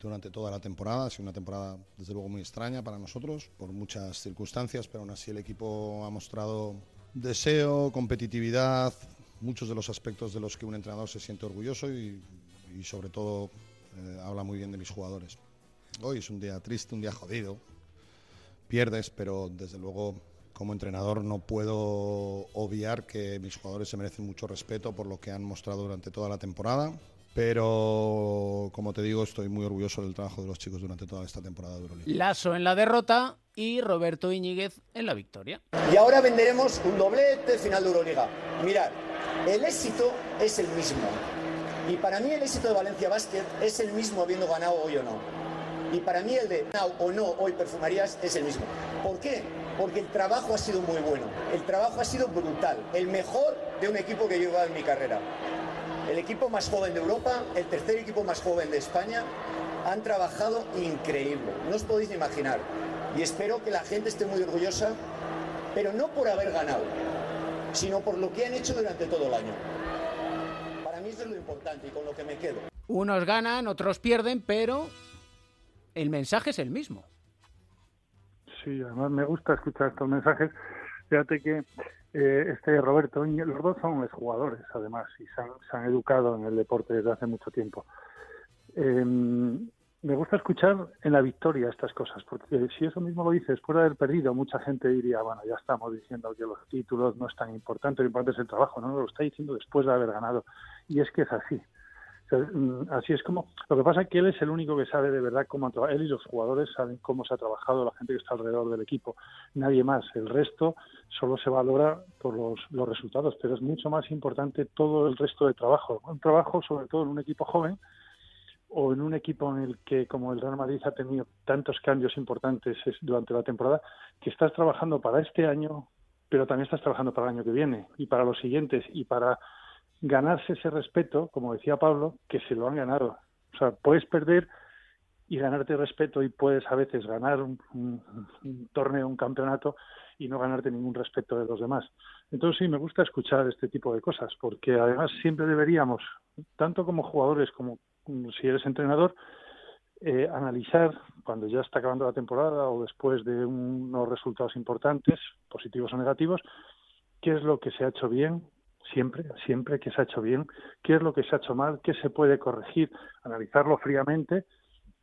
durante toda la temporada. Ha sido una temporada, desde luego, muy extraña para nosotros, por muchas circunstancias, pero aún así el equipo ha mostrado deseo, competitividad, muchos de los aspectos de los que un entrenador se siente orgulloso y, sobre todo eh, habla muy bien de mis jugadores. Hoy es un día triste, un día jodido, pierdes, pero desde luego como entrenador no puedo obviar que mis jugadores se merecen mucho respeto por lo que han mostrado durante toda la temporada. Pero, como te digo, estoy muy orgulloso del trabajo de los chicos durante toda esta temporada de Euroliga. Lasso en la derrota y Roberto Iñiguez en la victoria. Y ahora venderemos un doblete final de Euroliga. Mirad, el éxito es el mismo. Y para mí el éxito de Valencia Basket es el mismo habiendo ganado hoy o no. Y para mí el de now o no hoy Perfumarías es el mismo. ¿Por qué? porque el trabajo ha sido muy bueno, el trabajo ha sido brutal, el mejor de un equipo que he llevado en mi carrera. El equipo más joven de Europa, el tercer equipo más joven de España, han trabajado increíble, no os podéis imaginar. Y espero que la gente esté muy orgullosa, pero no por haber ganado, sino por lo que han hecho durante todo el año. Para mí eso es lo importante y con lo que me quedo. Unos ganan, otros pierden, pero el mensaje es el mismo sí, además me gusta escuchar estos mensajes. Fíjate que eh, este Roberto, los dos son jugadores además y se han, educado en el deporte desde hace mucho tiempo. Em, me gusta escuchar en la victoria estas cosas, porque si eso mismo lo dices después de haber perdido, mucha gente diría, bueno, ya estamos diciendo que los títulos no es tan importante, lo importante es el trabajo, no, lo está diciendo después de haber ganado. Y es que es así. Mm, así es como. Lo que pasa es que él es el único que sabe de verdad cómo ha Él y los jugadores saben cómo se ha trabajado, la gente que está alrededor del equipo. Nadie más. El resto solo se valora por los, los resultados, pero es mucho más importante todo el resto de trabajo. Un trabajo, sobre todo en un equipo joven o en un equipo en el que, como el Real Madrid ha tenido tantos cambios importantes durante la temporada, que estás trabajando para este año, pero también estás trabajando para el año que viene y para los siguientes y para ganarse ese respeto, como decía Pablo, que se lo han ganado. O sea, puedes perder y ganarte respeto y puedes a veces ganar un, torneo, un campeonato y no ganarte ningún respeto de los demás. Entonces sí, me gusta escuchar este tipo de cosas, porque además siempre deberíamos, tanto como jugadores como si eres entrenador, eh, analizar cuando ya está acabando la temporada o después de unos resultados importantes, positivos o negativos, qué es lo que se ha hecho bien, siempre, siempre que se ha hecho bien, qué es lo que se ha hecho mal, qué se puede corregir, analizarlo fríamente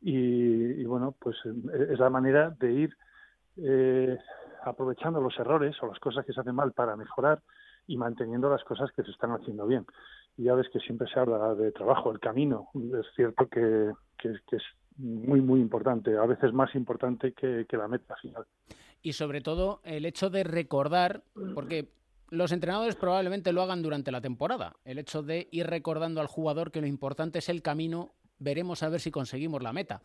y, bueno, pues eh, es la manera de ir eh, aprovechando los errores o las cosas que se hacen mal para mejorar y manteniendo las cosas que se están haciendo bien. Y ya ves que siempre se habla de trabajo, el camino. Es cierto que, que, es muy, muy importante, a veces más importante que, que la meta final. Y sobre todo el hecho de recordar, porque los entrenadores probablemente lo hagan durante la temporada. El hecho de ir recordando al jugador que lo importante es el camino, veremos a ver si conseguimos la meta.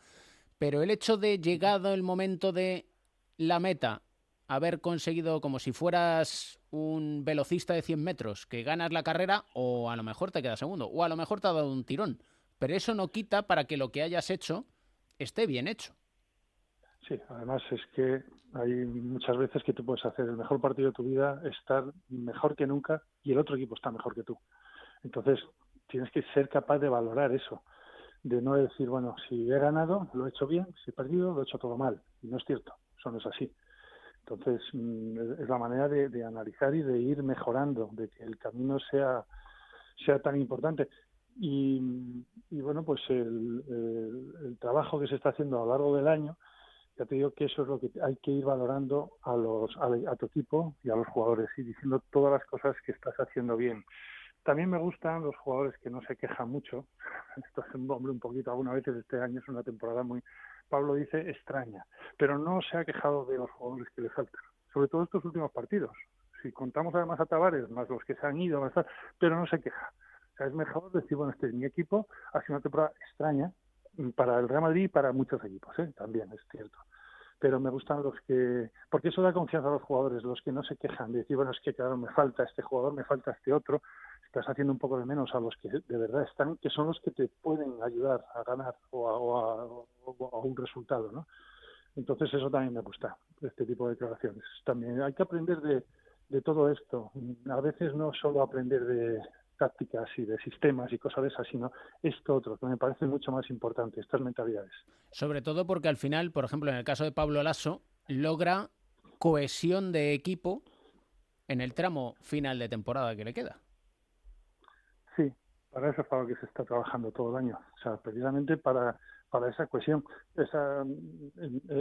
Pero el hecho de llegado el momento de la meta, haber conseguido como si fueras un velocista de 100 metros, que ganas la carrera o a lo mejor te quedas segundo, o a lo mejor te ha dado un tirón. Pero eso no quita para que lo que hayas hecho esté bien hecho. Sí, además es que hay muchas veces que tú puedes hacer el mejor partido de tu vida, estar mejor que nunca y el otro equipo está mejor que tú. Entonces, tienes que ser capaz de valorar eso, de no decir, bueno, si he ganado, lo he hecho bien, si he perdido, lo he hecho todo mal. Y no es cierto, eso no es así. Entonces, mm, es la manera de, analizar y de ir mejorando, de que el camino sea, sea tan importante. Y, bueno, pues el, el trabajo que se está haciendo a lo largo del año, ya te digo que eso es lo que hay que ir valorando a, los, a, tu equipo y a los jugadores y diciendo todas las cosas que estás haciendo bien. También me gustan los jugadores que no se quejan mucho. <laughs> Esto es un hombre un poquito, algunas veces este año es una temporada muy, Pablo dice, extraña, pero no se ha quejado de los jugadores que le faltan, sobre todo estos últimos partidos. Si contamos además a Tavares, más los que se han ido, pero no se queja. O sea, es mejor decir, bueno, este mi equipo ha sido una temporada extraña para el Real Madrid y para muchos equipos, ¿eh? también es cierto pero me gustan los que, porque eso da confianza a los jugadores, los que no se quejan de decir, bueno, es que claro, me falta este jugador, me falta este otro, estás haciendo un poco de menos a los que de verdad están, que son los que te pueden ayudar a ganar o a, a, un resultado, ¿no? Entonces eso también me gusta, este tipo de declaraciones. También hay que aprender de, de todo esto. A veces no solo aprender de, tácticas y de sistemas y cosas de esas, sino esto otro, que me parece mucho más importante, estas mentalidades. Sobre todo porque al final, por ejemplo, en el caso de Pablo Lasso, logra cohesión de equipo en el tramo final de temporada que le queda. Sí, para eso es para lo que se está trabajando todo el año. O sea, precisamente para, para esa cohesión, esa,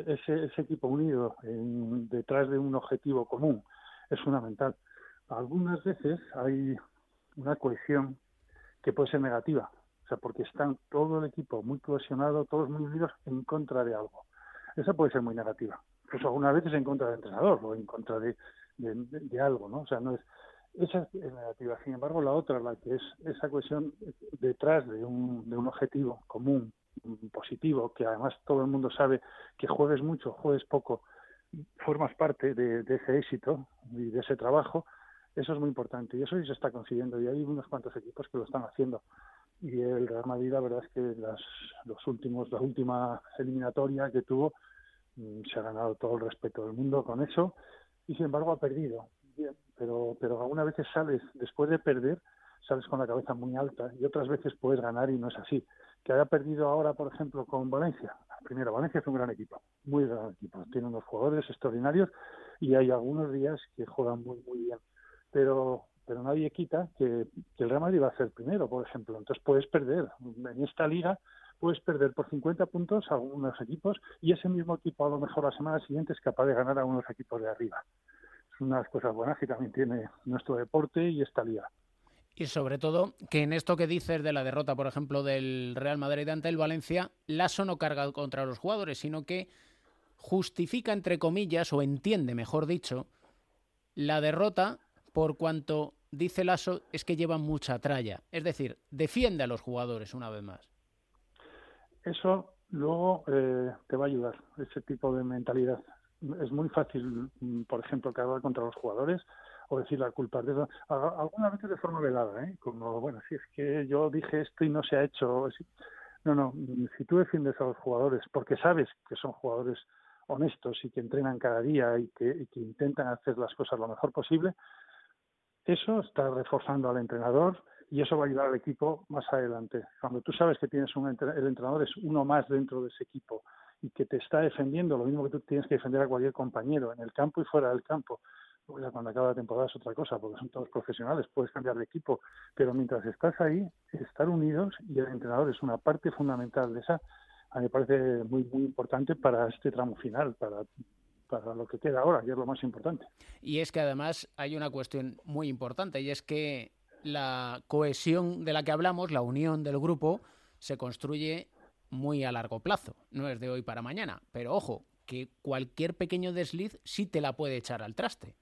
ese, ese equipo unido detrás de un objetivo común es fundamental. Algunas veces hay una cohesión que puede ser negativa, o sea, porque están todo el equipo muy cohesionado, todos muy unidos en contra de algo. Esa puede ser muy negativa. Incluso algunas veces en contra del entrenador o en contra de, de, algo, ¿no? O sea, no es esa es negativa. Sin embargo, la otra, la que es esa cohesión detrás de un, de un objetivo común, positivo, que además todo el mundo sabe que juegues mucho, juegues poco, formas parte de ese éxito y de ese trabajo, eso es muy importante y eso se está consiguiendo y hay unos cuantos equipos que lo están haciendo. Y el Real Madrid, la verdad es que las, los últimos, la última eliminatoria que tuvo, mm, se ha ganado todo el respeto del mundo con eso y sin embargo ha perdido. Pero, pero algunas veces sales, después de perder, sales con la cabeza muy alta y otras veces puedes ganar y no es así. Que haya perdido ahora, por ejemplo, con Valencia. Primero, Valencia es un gran equipo, muy gran equipo. Tiene unos jugadores extraordinarios y hay algunos días que juegan muy, muy bien pero pero nadie quita que, el Real Madrid va a ser primero, por ejemplo. Entonces puedes perder. En esta liga puedes perder por 50 puntos a algunos equipos y ese mismo equipo a lo mejor la semana siguiente es capaz de ganar a unos equipos de arriba. Es una de las cosas buenas que también tiene nuestro deporte y esta liga. Y sobre todo que en esto que dices de la derrota, por ejemplo, del Real Madrid ante el Valencia, Lasso no carga contra los jugadores, sino que justifica, entre comillas, o entiende, mejor dicho, la derrota por cuanto dice Lasso es que lleva mucha tralla. Es decir, defiende a los jugadores una vez más. Eso luego eh, te va a ayudar, ese tipo de mentalidad. Es muy fácil, mm, por ejemplo, cargar contra los jugadores o decir la culpa de eso. Algunas veces de forma velada, ¿eh? como, bueno, si es que yo dije esto y no se ha hecho. No, no, si tú defiendes a los jugadores porque sabes que son jugadores honestos y que entrenan cada día y que, y que intentan hacer las cosas lo mejor posible, eso está reforzando al entrenador y eso va a ayudar al equipo más adelante. Cuando tú sabes que tienes un el entrenador es uno más dentro de ese equipo y que te está defendiendo, lo mismo que tú tienes que defender a cualquier compañero en el campo y fuera del campo. cuando acaba la temporada es otra cosa, porque son todos profesionales, puedes cambiar de equipo, pero mientras estás ahí, estar unidos y el entrenador es una parte fundamental de esa, a mí me parece muy muy importante para este tramo final, para para lo que queda ahora, que es lo más importante. Y es que además hay una cuestión muy importante y es que la cohesión de la que hablamos, la unión del grupo, se construye muy a largo plazo, no es de hoy para mañana, pero ojo, que cualquier pequeño desliz sí te la puede echar al traste.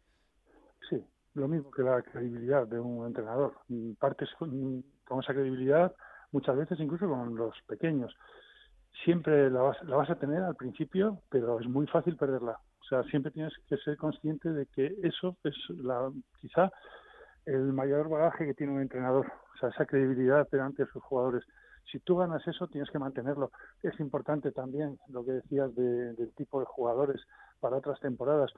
Sí, lo mismo que la credibilidad de un entrenador. Partes con, con esa credibilidad muchas veces incluso con los pequeños. Siempre la vas, la vas a tener al principio, pero es muy fácil perderla. O sea, siempre tienes que ser consciente de que eso es la, quizá el mayor bagaje que tiene un entrenador, o sea, esa credibilidad delante de sus jugadores. Si tú ganas eso, tienes que mantenerlo. Es importante también lo que decías del tipo de jugadores para otras temporadas.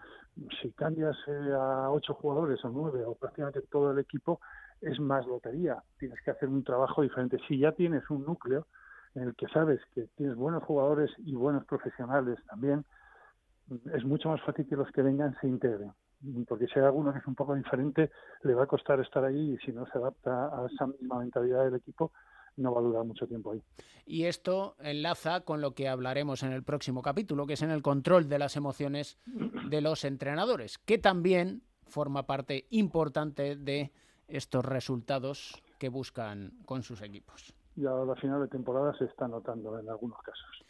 Si cambias eh, a ocho jugadores o nueve o prácticamente todo el equipo, es más lotería. Tienes que hacer un trabajo diferente. Si ya tienes un núcleo en el que sabes que tienes buenos jugadores y buenos profesionales también, es mucho más fácil que los que vengan se integren. Porque si hay alguno que es un poco diferente, le va a costar estar ahí y si no se adapta a esa misma mentalidad del equipo, no va a durar mucho tiempo ahí. Y esto enlaza con lo que hablaremos en el próximo capítulo, que es en el control de las emociones de los entrenadores, que también forma parte importante de estos resultados que buscan con sus equipos y a la final de temporada se está notando en algunos casos.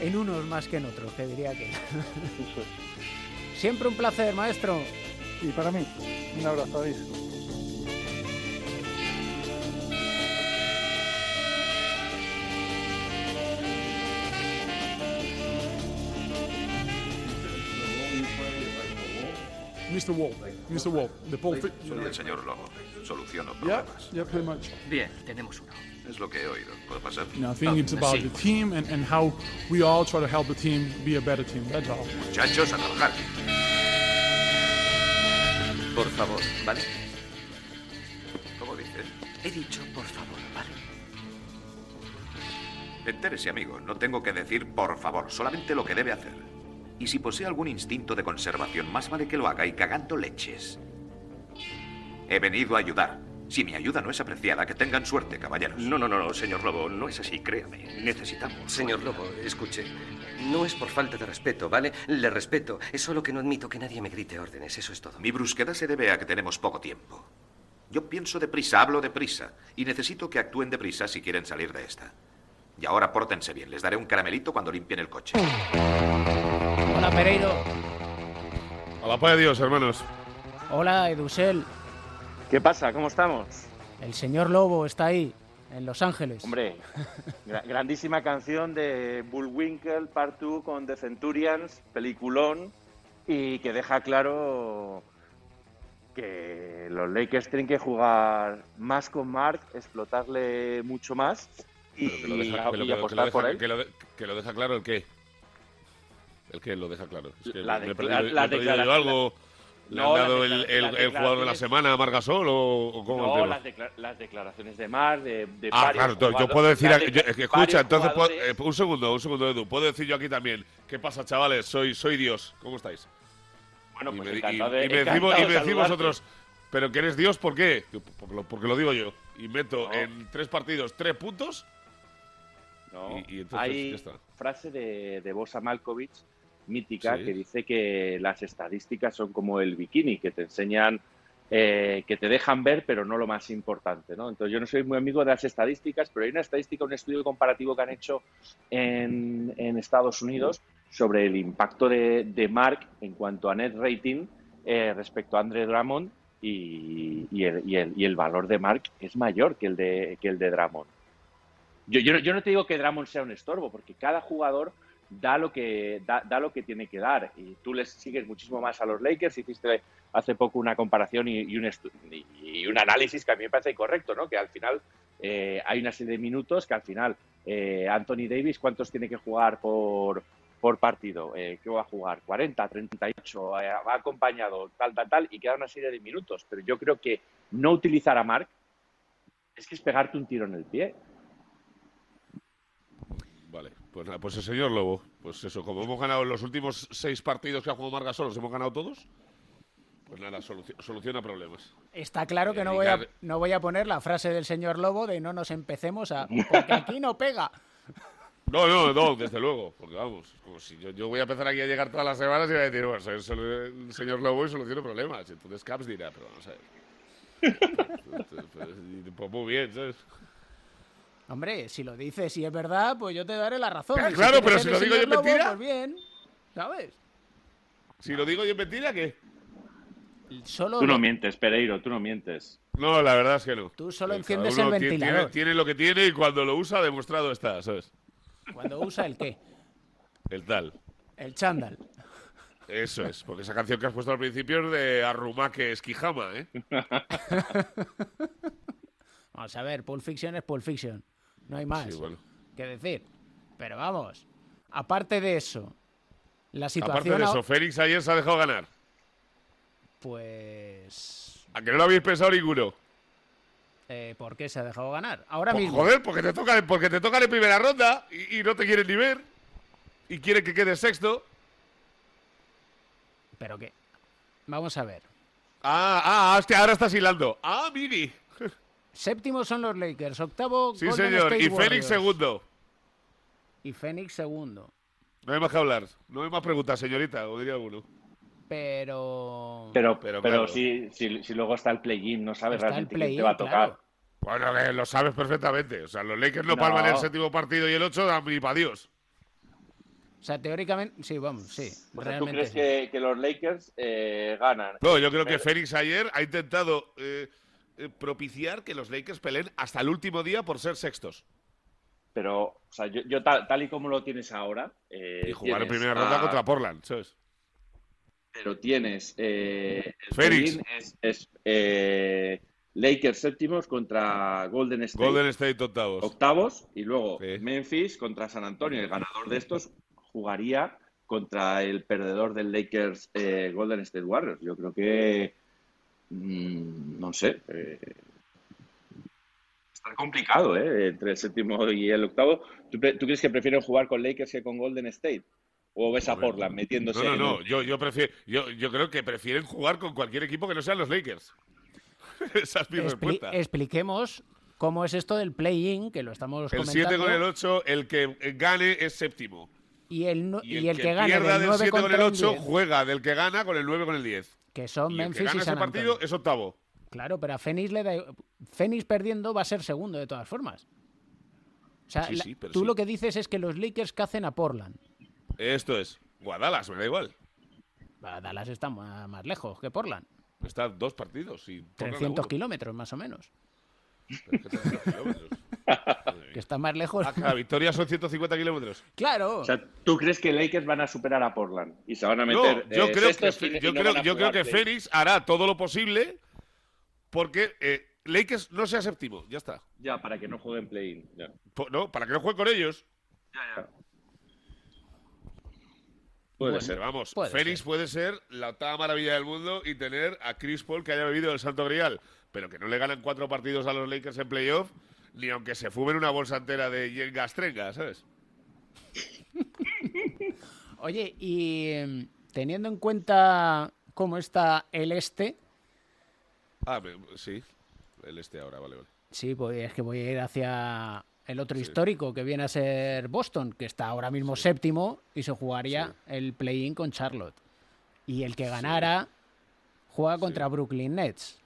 En unos más que en otros, te diría que. <laughs> Siempre un placer, maestro. y para mí. Un abrazo, David. Mr. Wall, Mr. Wall, the Soy el señor Lobo. Soluciono problemas. yeah, pretty much. Bien, tenemos uno. Es lo que he oído. ¿Puedo pasar? You know, I think it's about the team and, and how we all try to help the team be a better team. That's all. Muchachos, a trabajar. Por favor, ¿vale? ¿Cómo dices? He dicho por favor, ¿vale? Entérese, amigo. No tengo que decir por favor, solamente lo que debe hacer. Y si posee algún instinto de conservación, más vale que lo haga y cagando leches. He venido a ayudar. Si mi ayuda no es apreciada, que tengan suerte, caballeros. No, no, no, no, señor Lobo, no es así, créame. Necesitamos. Señor Lobo, escuche. No es por falta de respeto, ¿vale? Le respeto. Es solo que no admito que nadie me grite órdenes, eso es todo. Mi brusquedad se debe a que tenemos poco tiempo. Yo pienso deprisa, hablo deprisa, y necesito que actúen deprisa si quieren salir de esta. Y ahora pórtense bien, les daré un caramelito cuando limpien el coche. Hola, Pereiro. A la paz de Dios, hermanos. Hola, Edusel. ¿Qué pasa? ¿Cómo estamos? El señor Lobo está ahí, en Los Ángeles. Hombre, gra- grandísima canción de Bullwinkle Part 2 con The Centurions, peliculón, y que deja claro que los Lakers tienen que jugar más con Mark, explotarle mucho más y, apostar por él. que lo de- que lo deja claro el qué. El qué lo deja claro. Es que La me he decla- perdido, la me he perdido declara- yo algo. ¿Le No, han dado el, el- el jugador de la semana a Margasol o, o cómo No, el las, decla- las declaraciones de Mark, de, de Ah, claro, yo puedo decir. yo- que escucha, entonces. puedo- eh, un segundo, un segundo, Edu. Puedo decir yo aquí también. ¿Qué pasa, chavales? Soy, soy Dios. ¿Cómo estáis? Bueno, y pues me, y- encantado de- y me decimos, y de me decís saludarte. vosotros, ¿pero que eres Dios por qué? Porque lo, porque lo digo yo. Y meto No. en tres partidos tres puntos. No, Y- y entonces, hay ya está. frase de, de Bosa Malkovich mítica Sí. que dice que las estadísticas son como el bikini, que te enseñan, eh, que te dejan ver, pero no lo más importante. ¿no? Entonces yo no soy muy amigo de las estadísticas, pero hay una estadística, un estudio comparativo que han hecho en, en Estados Unidos sobre el impacto de, de Mark en cuanto a net rating eh, respecto a Andre Drummond y, y el, y el- y el valor de Mark es mayor que el de, que el de Drummond. Yo, yo, no- yo no te digo que Drummond sea un estorbo, porque cada jugador da lo que da, da lo que tiene que dar. Y tú les sigues muchísimo más a los Lakers. Hiciste hace poco una comparación y, un, y- un análisis que a mí me parece correcto, ¿no? Que al final eh, hay una serie de minutos que al final eh, Anthony Davis, ¿cuántos tiene que jugar por, por partido? Eh, ¿Qué va a jugar? ¿40, 38? Eh, va acompañado, tal, tal, tal, y queda una serie de minutos. Pero yo creo que no utilizar a Mark es que es pegarte un tiro en el pie. Vale, pues nada, pues el señor Lobo. Pues eso, como hemos ganado los últimos seis partidos que ha jugado Margasol, los hemos ganado todos. Pues nada, soluci- soluciona problemas. Está claro que Eh, no voy, a, no voy a poner la frase del señor Lobo de no nos empecemos a... Porque aquí no pega. No, no, no, desde luego. Porque vamos, como si yo, yo voy a empezar aquí a llegar todas las semanas y voy a decir, bueno, soy el señor Lobo y soluciono problemas. Entonces Caps dirá, pero vamos a ver. Pues muy bien, ¿sabes? Hombre, si lo dices y es verdad, pues yo te daré la razón. Claro, pero si lo digo yo es mentira. Pues bien, ¿sabes? Si lo digo yo en mentira, ¿qué? Solo Tú no mientes, Pereiro, tú no mientes. No, la verdad es que no. Tú solo enciendes el ti- ventilador. Tiene, tiene lo que tiene y cuando lo usa, demostrado está, ¿sabes? Cuando usa el qué? El tal. El chándal. Eso es, porque esa canción que has puesto al principio es de Arrumaque Esquijama, ¿eh? <laughs> Vamos a ver, Pulp Fiction es Pulp Fiction. No hay más Sí, bueno. que decir. Pero vamos, aparte de eso, la Aparte situación... de a- eso, Félix ayer se ha dejado ganar. Pues... ¿A que no lo habéis pensado ninguno? eh, ¿Por qué se ha dejado ganar? Ahora Pues, mismo. joder, porque te tocan porque te tocan en primera ronda y, y no te quieren ni ver. Y quieren que quede sexto. Pero qué. Vamos a ver. Ah, ah, hostia, ahora estás hilando. Ah, Mini. Séptimo son los Lakers, octavo Sí, Golden señor. State Y Warriors. segundo. Y Fénix segundo. No hay más que hablar. No hay más preguntas, señorita, o diría alguno. Pero... Pero, Pero pero, claro. si, si, si luego está el play-in, no sabes Está el realmente quién te play-in, va a tocar. claro. Bueno, que lo sabes perfectamente. O sea, los Lakers no, No. palman el séptimo partido y el ocho, ni para Dios. O sea, teóricamente, sí, vamos, sí. O sea, realmente ¿tú crees sí. que, que los Lakers eh, ganan? No, yo creo que Pero- Félix ayer ha intentado eh, eh, propiciar que los Lakers peleen hasta el último día por ser sextos. Pero, o sea, yo, yo tal, tal y como lo tienes ahora. eh, Y jugar en primera ronda a- contra Portland, ¿sabes? Pero tienes. Eh, play-in Es, es, eh, Lakers séptimos contra Golden State. Golden State octavos. octavos y luego Memphis contra San Antonio. El ganador de estos jugaría contra el perdedor del Lakers eh, Golden State Warriors. Yo creo que mm, no sé. eh, está complicado, ¿eh? Entre el séptimo y el octavo. ¿Tú, tú crees que prefieren jugar con Lakers que con Golden State? ¿O ves a Portland metiéndose No, no, en no. el- Yo, yo, prefiero, yo, yo creo que prefieren jugar con cualquier equipo que no sean los Lakers. <laughs> Esa es mi Expli- respuesta. expliquemos cómo es esto del play-in, que lo estamos El comentando. 7 con el 8, el que gane es séptimo. Y el, no- Y y el, que, gana pierda del del 9 7 con el el 8 10, juega del que gana con el 9 con el 10. Que son Y el que Memphis gana y ese San partido Antonio. es octavo. Claro, pero a Phoenix le da... Phoenix perdiendo va a ser segundo de todas formas. O sea, Sí, la- sí, tú sí. lo que dices es que los Lakers cacen a Portland. Esto es. Guadalas, me da igual. Dallas está más lejos que Portland. Está dos partidos y. Portland a 300 uno. kilómetros más o menos. Pero es que 300 kilómetros. Que está más lejos. Cada victoria son 150 kilómetros. Claro. O sea, ¿tú crees que Lakers van a superar a Portland? Y se van a No, meter. yo eh, creo que, sextos y- Fe- y yo no creo, a yo creo que. Phoenix hará todo lo posible porque eh, Lakers no sea séptimo. Ya está. Ya, para que no jueguen play-in. ya. No, para que no juegue con ellos. Puede Pues, ser. Vamos, Puede Phoenix puede ser la octava maravilla del mundo y tener a Chris Paul que haya bebido el Santo Grial, pero que no le ganan cuatro partidos a los Lakers en playoff, ni aunque se fumen una bolsa entera de yengas trengas, ¿sabes? <laughs> Oye, y em, teniendo en cuenta cómo está el este, Ah, sí. El este ahora, vale, vale. sí, pues es que voy a ir hacia el otro histórico, que viene a ser Boston, que está ahora mismo séptimo y se jugaría el play-in con Charlotte. Y el que ganara juega contra Brooklyn Nets.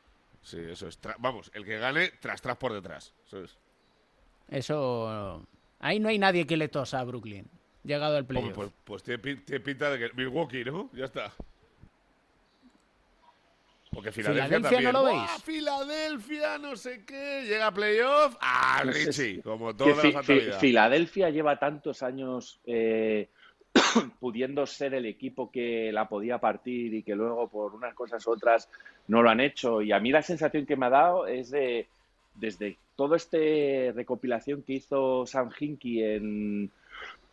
Sí, eso es. Tra- vamos, el que gane, tras tras por detrás. Eso es. Eso. Ahí no hay nadie que le tosa a Brooklyn. Llegado al playoff. pues, pues tiene, pi- tiene pinta de que Milwaukee, ¿no? Ya está. Porque Filadelfia, Filadelfia también. no lo ¡Buah, veis. Filadelfia, no sé qué. Llega a playoff. Ah, Richie, como toda Fi- la. Filadelfia lleva tantos años eh, <coughs> pudiendo ser el equipo que la podía partir y que luego por unas cosas u otras no lo han hecho. Y a mí la sensación que me ha dado es de, desde toda esta recopilación que hizo Sam Hinkie en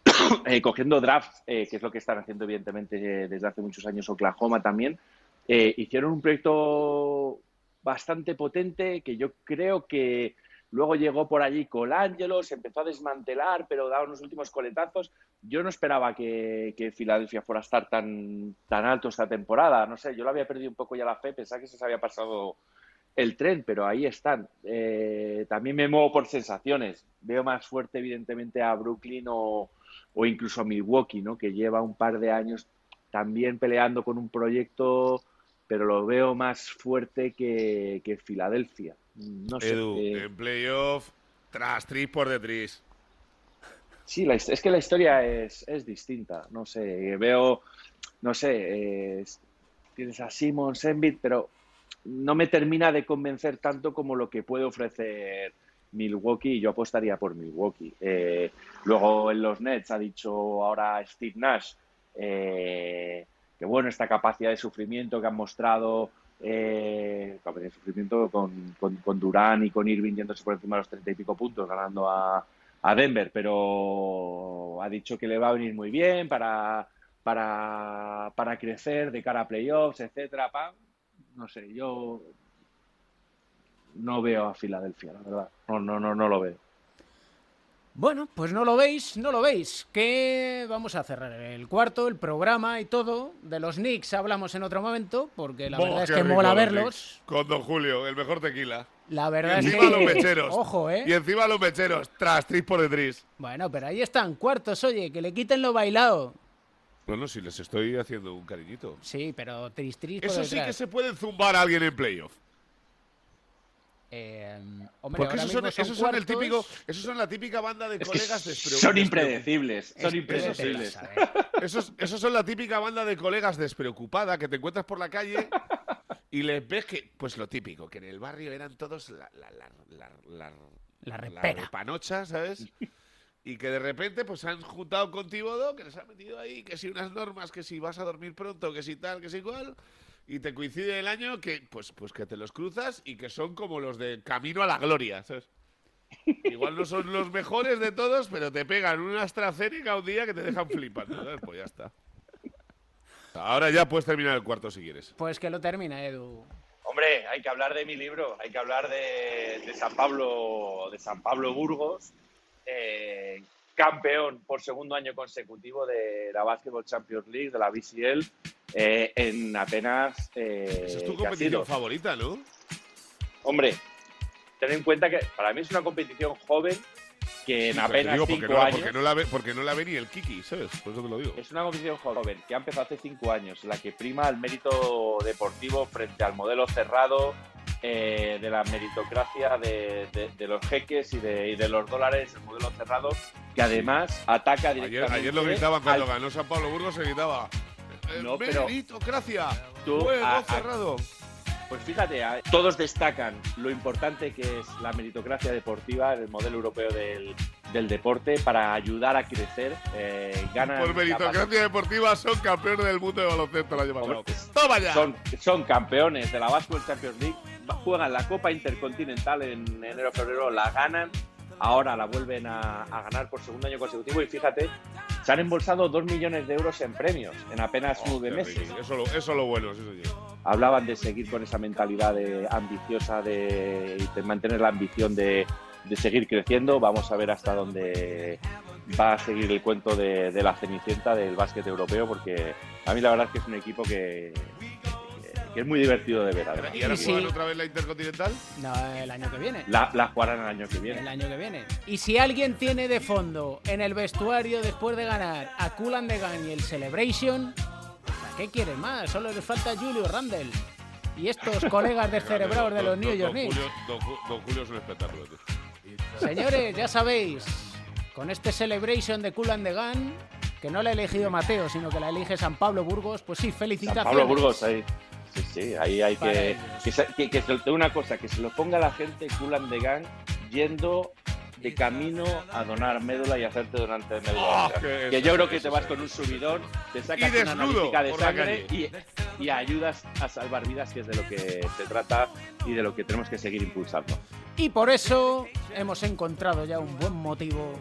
<coughs> eh, cogiendo drafts, eh, que es lo que están haciendo evidentemente eh, desde hace muchos años Oklahoma también, hicieron un proyecto bastante potente que yo creo que luego llegó por allí Colangelo, se empezó a desmantelar, pero daba unos últimos coletazos. Yo no esperaba que, Filadelfia fuera a estar tan, tan alto esta temporada. No sé, yo le había perdido un poco ya la fe, pensaba que se había pasado el tren, pero ahí están. Eh, también me muevo por sensaciones. Veo más fuerte, evidentemente, a Brooklyn o, o incluso a Milwaukee, ¿no? que lleva un par de años también peleando con un proyecto, pero lo veo más fuerte que, que Filadelfia. No sé. Edu, eh, en playoff, tras tris por detrás. Sí, la es que la historia es, es distinta. No sé, veo, no sé, eh, es- tienes a Simons, Embiid, pero no me termina de convencer tanto como lo que puede ofrecer Milwaukee y yo apostaría por Milwaukee. Eh, luego en los Nets ha dicho ahora Steve Nash eh, que bueno, esta capacidad de sufrimiento que han mostrado, eh, sufrimiento con, con, con Durán y con Irving yéndose por encima de los treinta y pico puntos, ganando a, a Denver, pero ha dicho que le va a venir muy bien para, para, para crecer de cara a playoffs, etcétera. pa. No sé, yo no veo a Filadelfia, la verdad. No, no, no, no lo veo. Bueno, pues no lo veis, no lo veis. Que vamos a cerrar el cuarto, el programa y todo. De los Knicks hablamos en otro momento, porque la Oh, verdad es que mola los verlos. Con Don Julio, el mejor tequila. La verdad y es encima que. los mecheros. <laughs> Ojo, ¿eh? Y encima los mecheros, tras tris por detrás. Bueno, pero ahí están, cuartos, oye, que le quiten lo bailado. Bueno, si les estoy haciendo un cariñito. Sí, pero tris, tris por Eso sí que se puede zumbar a alguien en playoff. Eh, hombre, Porque esos son, son esos son el típico, esos son la típica banda de Es colegas despreocupados. son impredecibles, son Es- impredecibles. Esos, esos son la típica banda de colegas despreocupada que te encuentras por la calle y les ves que, pues lo típico, que en el barrio eran todos la, la, la, la, la, La repera. repanocha, ¿sabes? Y que de repente pues se han juntado con Tibodó, que les han metido ahí, que si unas normas, que si vas a dormir pronto, que si tal, que si igual, y te coincide el año que pues, pues que te los cruzas y que son como los de Camino a la Gloria, ¿sabes? Igual no son los mejores de todos, pero te pegan una AstraZeneca un día que te dejan flipando, ¿sabes? Pues ya está. Ahora ya puedes terminar el cuarto si quieres. Pues que lo termina, Edu. Hombre, hay que hablar de mi libro, hay que hablar de, de San Pablo, de San Pablo Burgos, eh, campeón por segundo año consecutivo de la Basketball Champions League, de la BCL, eh, en apenas. eh, Esa es tu ¿qué ha competición favorita, ¿no? Hombre, ten en cuenta que para mí es una competición joven que en Sí, apenas digo porque cinco no, la- años. porque, no la ve, porque no la ve ni el Kiki, ¿sabes? Por eso te lo digo. Es una competición joven que ha empezado hace cinco años, la que prima el mérito deportivo frente al modelo cerrado eh, de la meritocracia de, de- de los jeques y de, y de los dólares, el modelo cerrado, que además ataca Ayer, directamente. ayer lo gritaban cuando al- ganó San Pablo Burgos, se gritaba. "Eh, No, pero- meritocracia, Tú, juego a- a- cerrado. Pues fíjate, a- todos destacan lo importante que es la meritocracia deportiva, el modelo europeo del, del deporte, para ayudar a crecer. Eh, ganan Por la meritocracia deportiva son campeones del mundo de baloncesto el año pasado. ¡Toma ya! Son, son campeones de la Basketball Champions League, juegan la Copa Intercontinental en enero-febrero, la ganan, ahora la vuelven a, a ganar por segundo año consecutivo y fíjate, se han embolsado dos millones de euros en premios en apenas Oh, nueve meses. Eso, lo, eso es lo bueno, señor. Hablaban de seguir con esa mentalidad de, ambiciosa de, de mantener la ambición de, de seguir creciendo. Vamos a ver hasta dónde va a seguir el cuento de, de la Cenicienta del básquet europeo, porque a mí la verdad es que es un equipo que, que es muy divertido de ver. además. ¿Y ahora sí. juegan otra vez la Intercontinental? No, el año que viene. La, la jugarán el año que El viene. año que viene. Y si alguien tiene de fondo en el vestuario después de ganar a Cool and the Gang y el Celebration, ¿para qué quieres más? Solo le falta Julio Randle. Y estos <laughs> colegas descerebrados de los New York Knicks. Don, don Julio es un espectáculo, tío. Señores, ya sabéis, con este Celebration de Cool and the Gun, que no la ha elegido Mateo, sino que la elige San Pablo Burgos, pues sí, San felicitaciones. Pablo Burgos, ahí. Sí, sí, ahí hay que. Que, se- que, que digo una cosa, que se lo ponga la gente Kulan de Gang yendo de camino a donar médula y hacerte donante de médula. Oh, que que eso, yo creo que eso, te vas eso. con un subidón, te sacas una analítica de sangre y, y ayudas a salvar vidas, que es de lo que se trata y de lo que tenemos que seguir impulsando. Y por eso hemos encontrado ya un buen motivo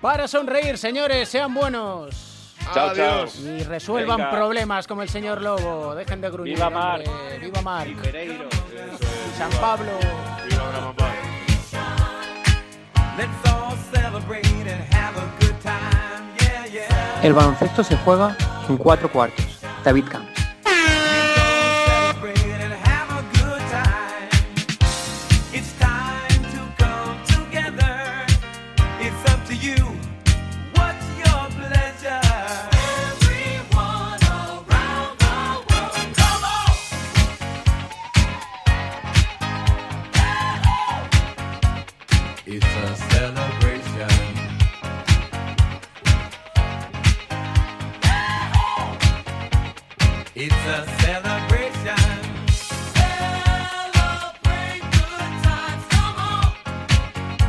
para sonreír, señores, sean buenos. Chao, chao. Y resuelvan Venga. problemas como el señor Lobo. Dejen de gruñir. Viva hombre. Viva Marc. Y Pereiro. Y San Pablo. Viva. El baloncesto se juega en cuatro cuartos. David Camps.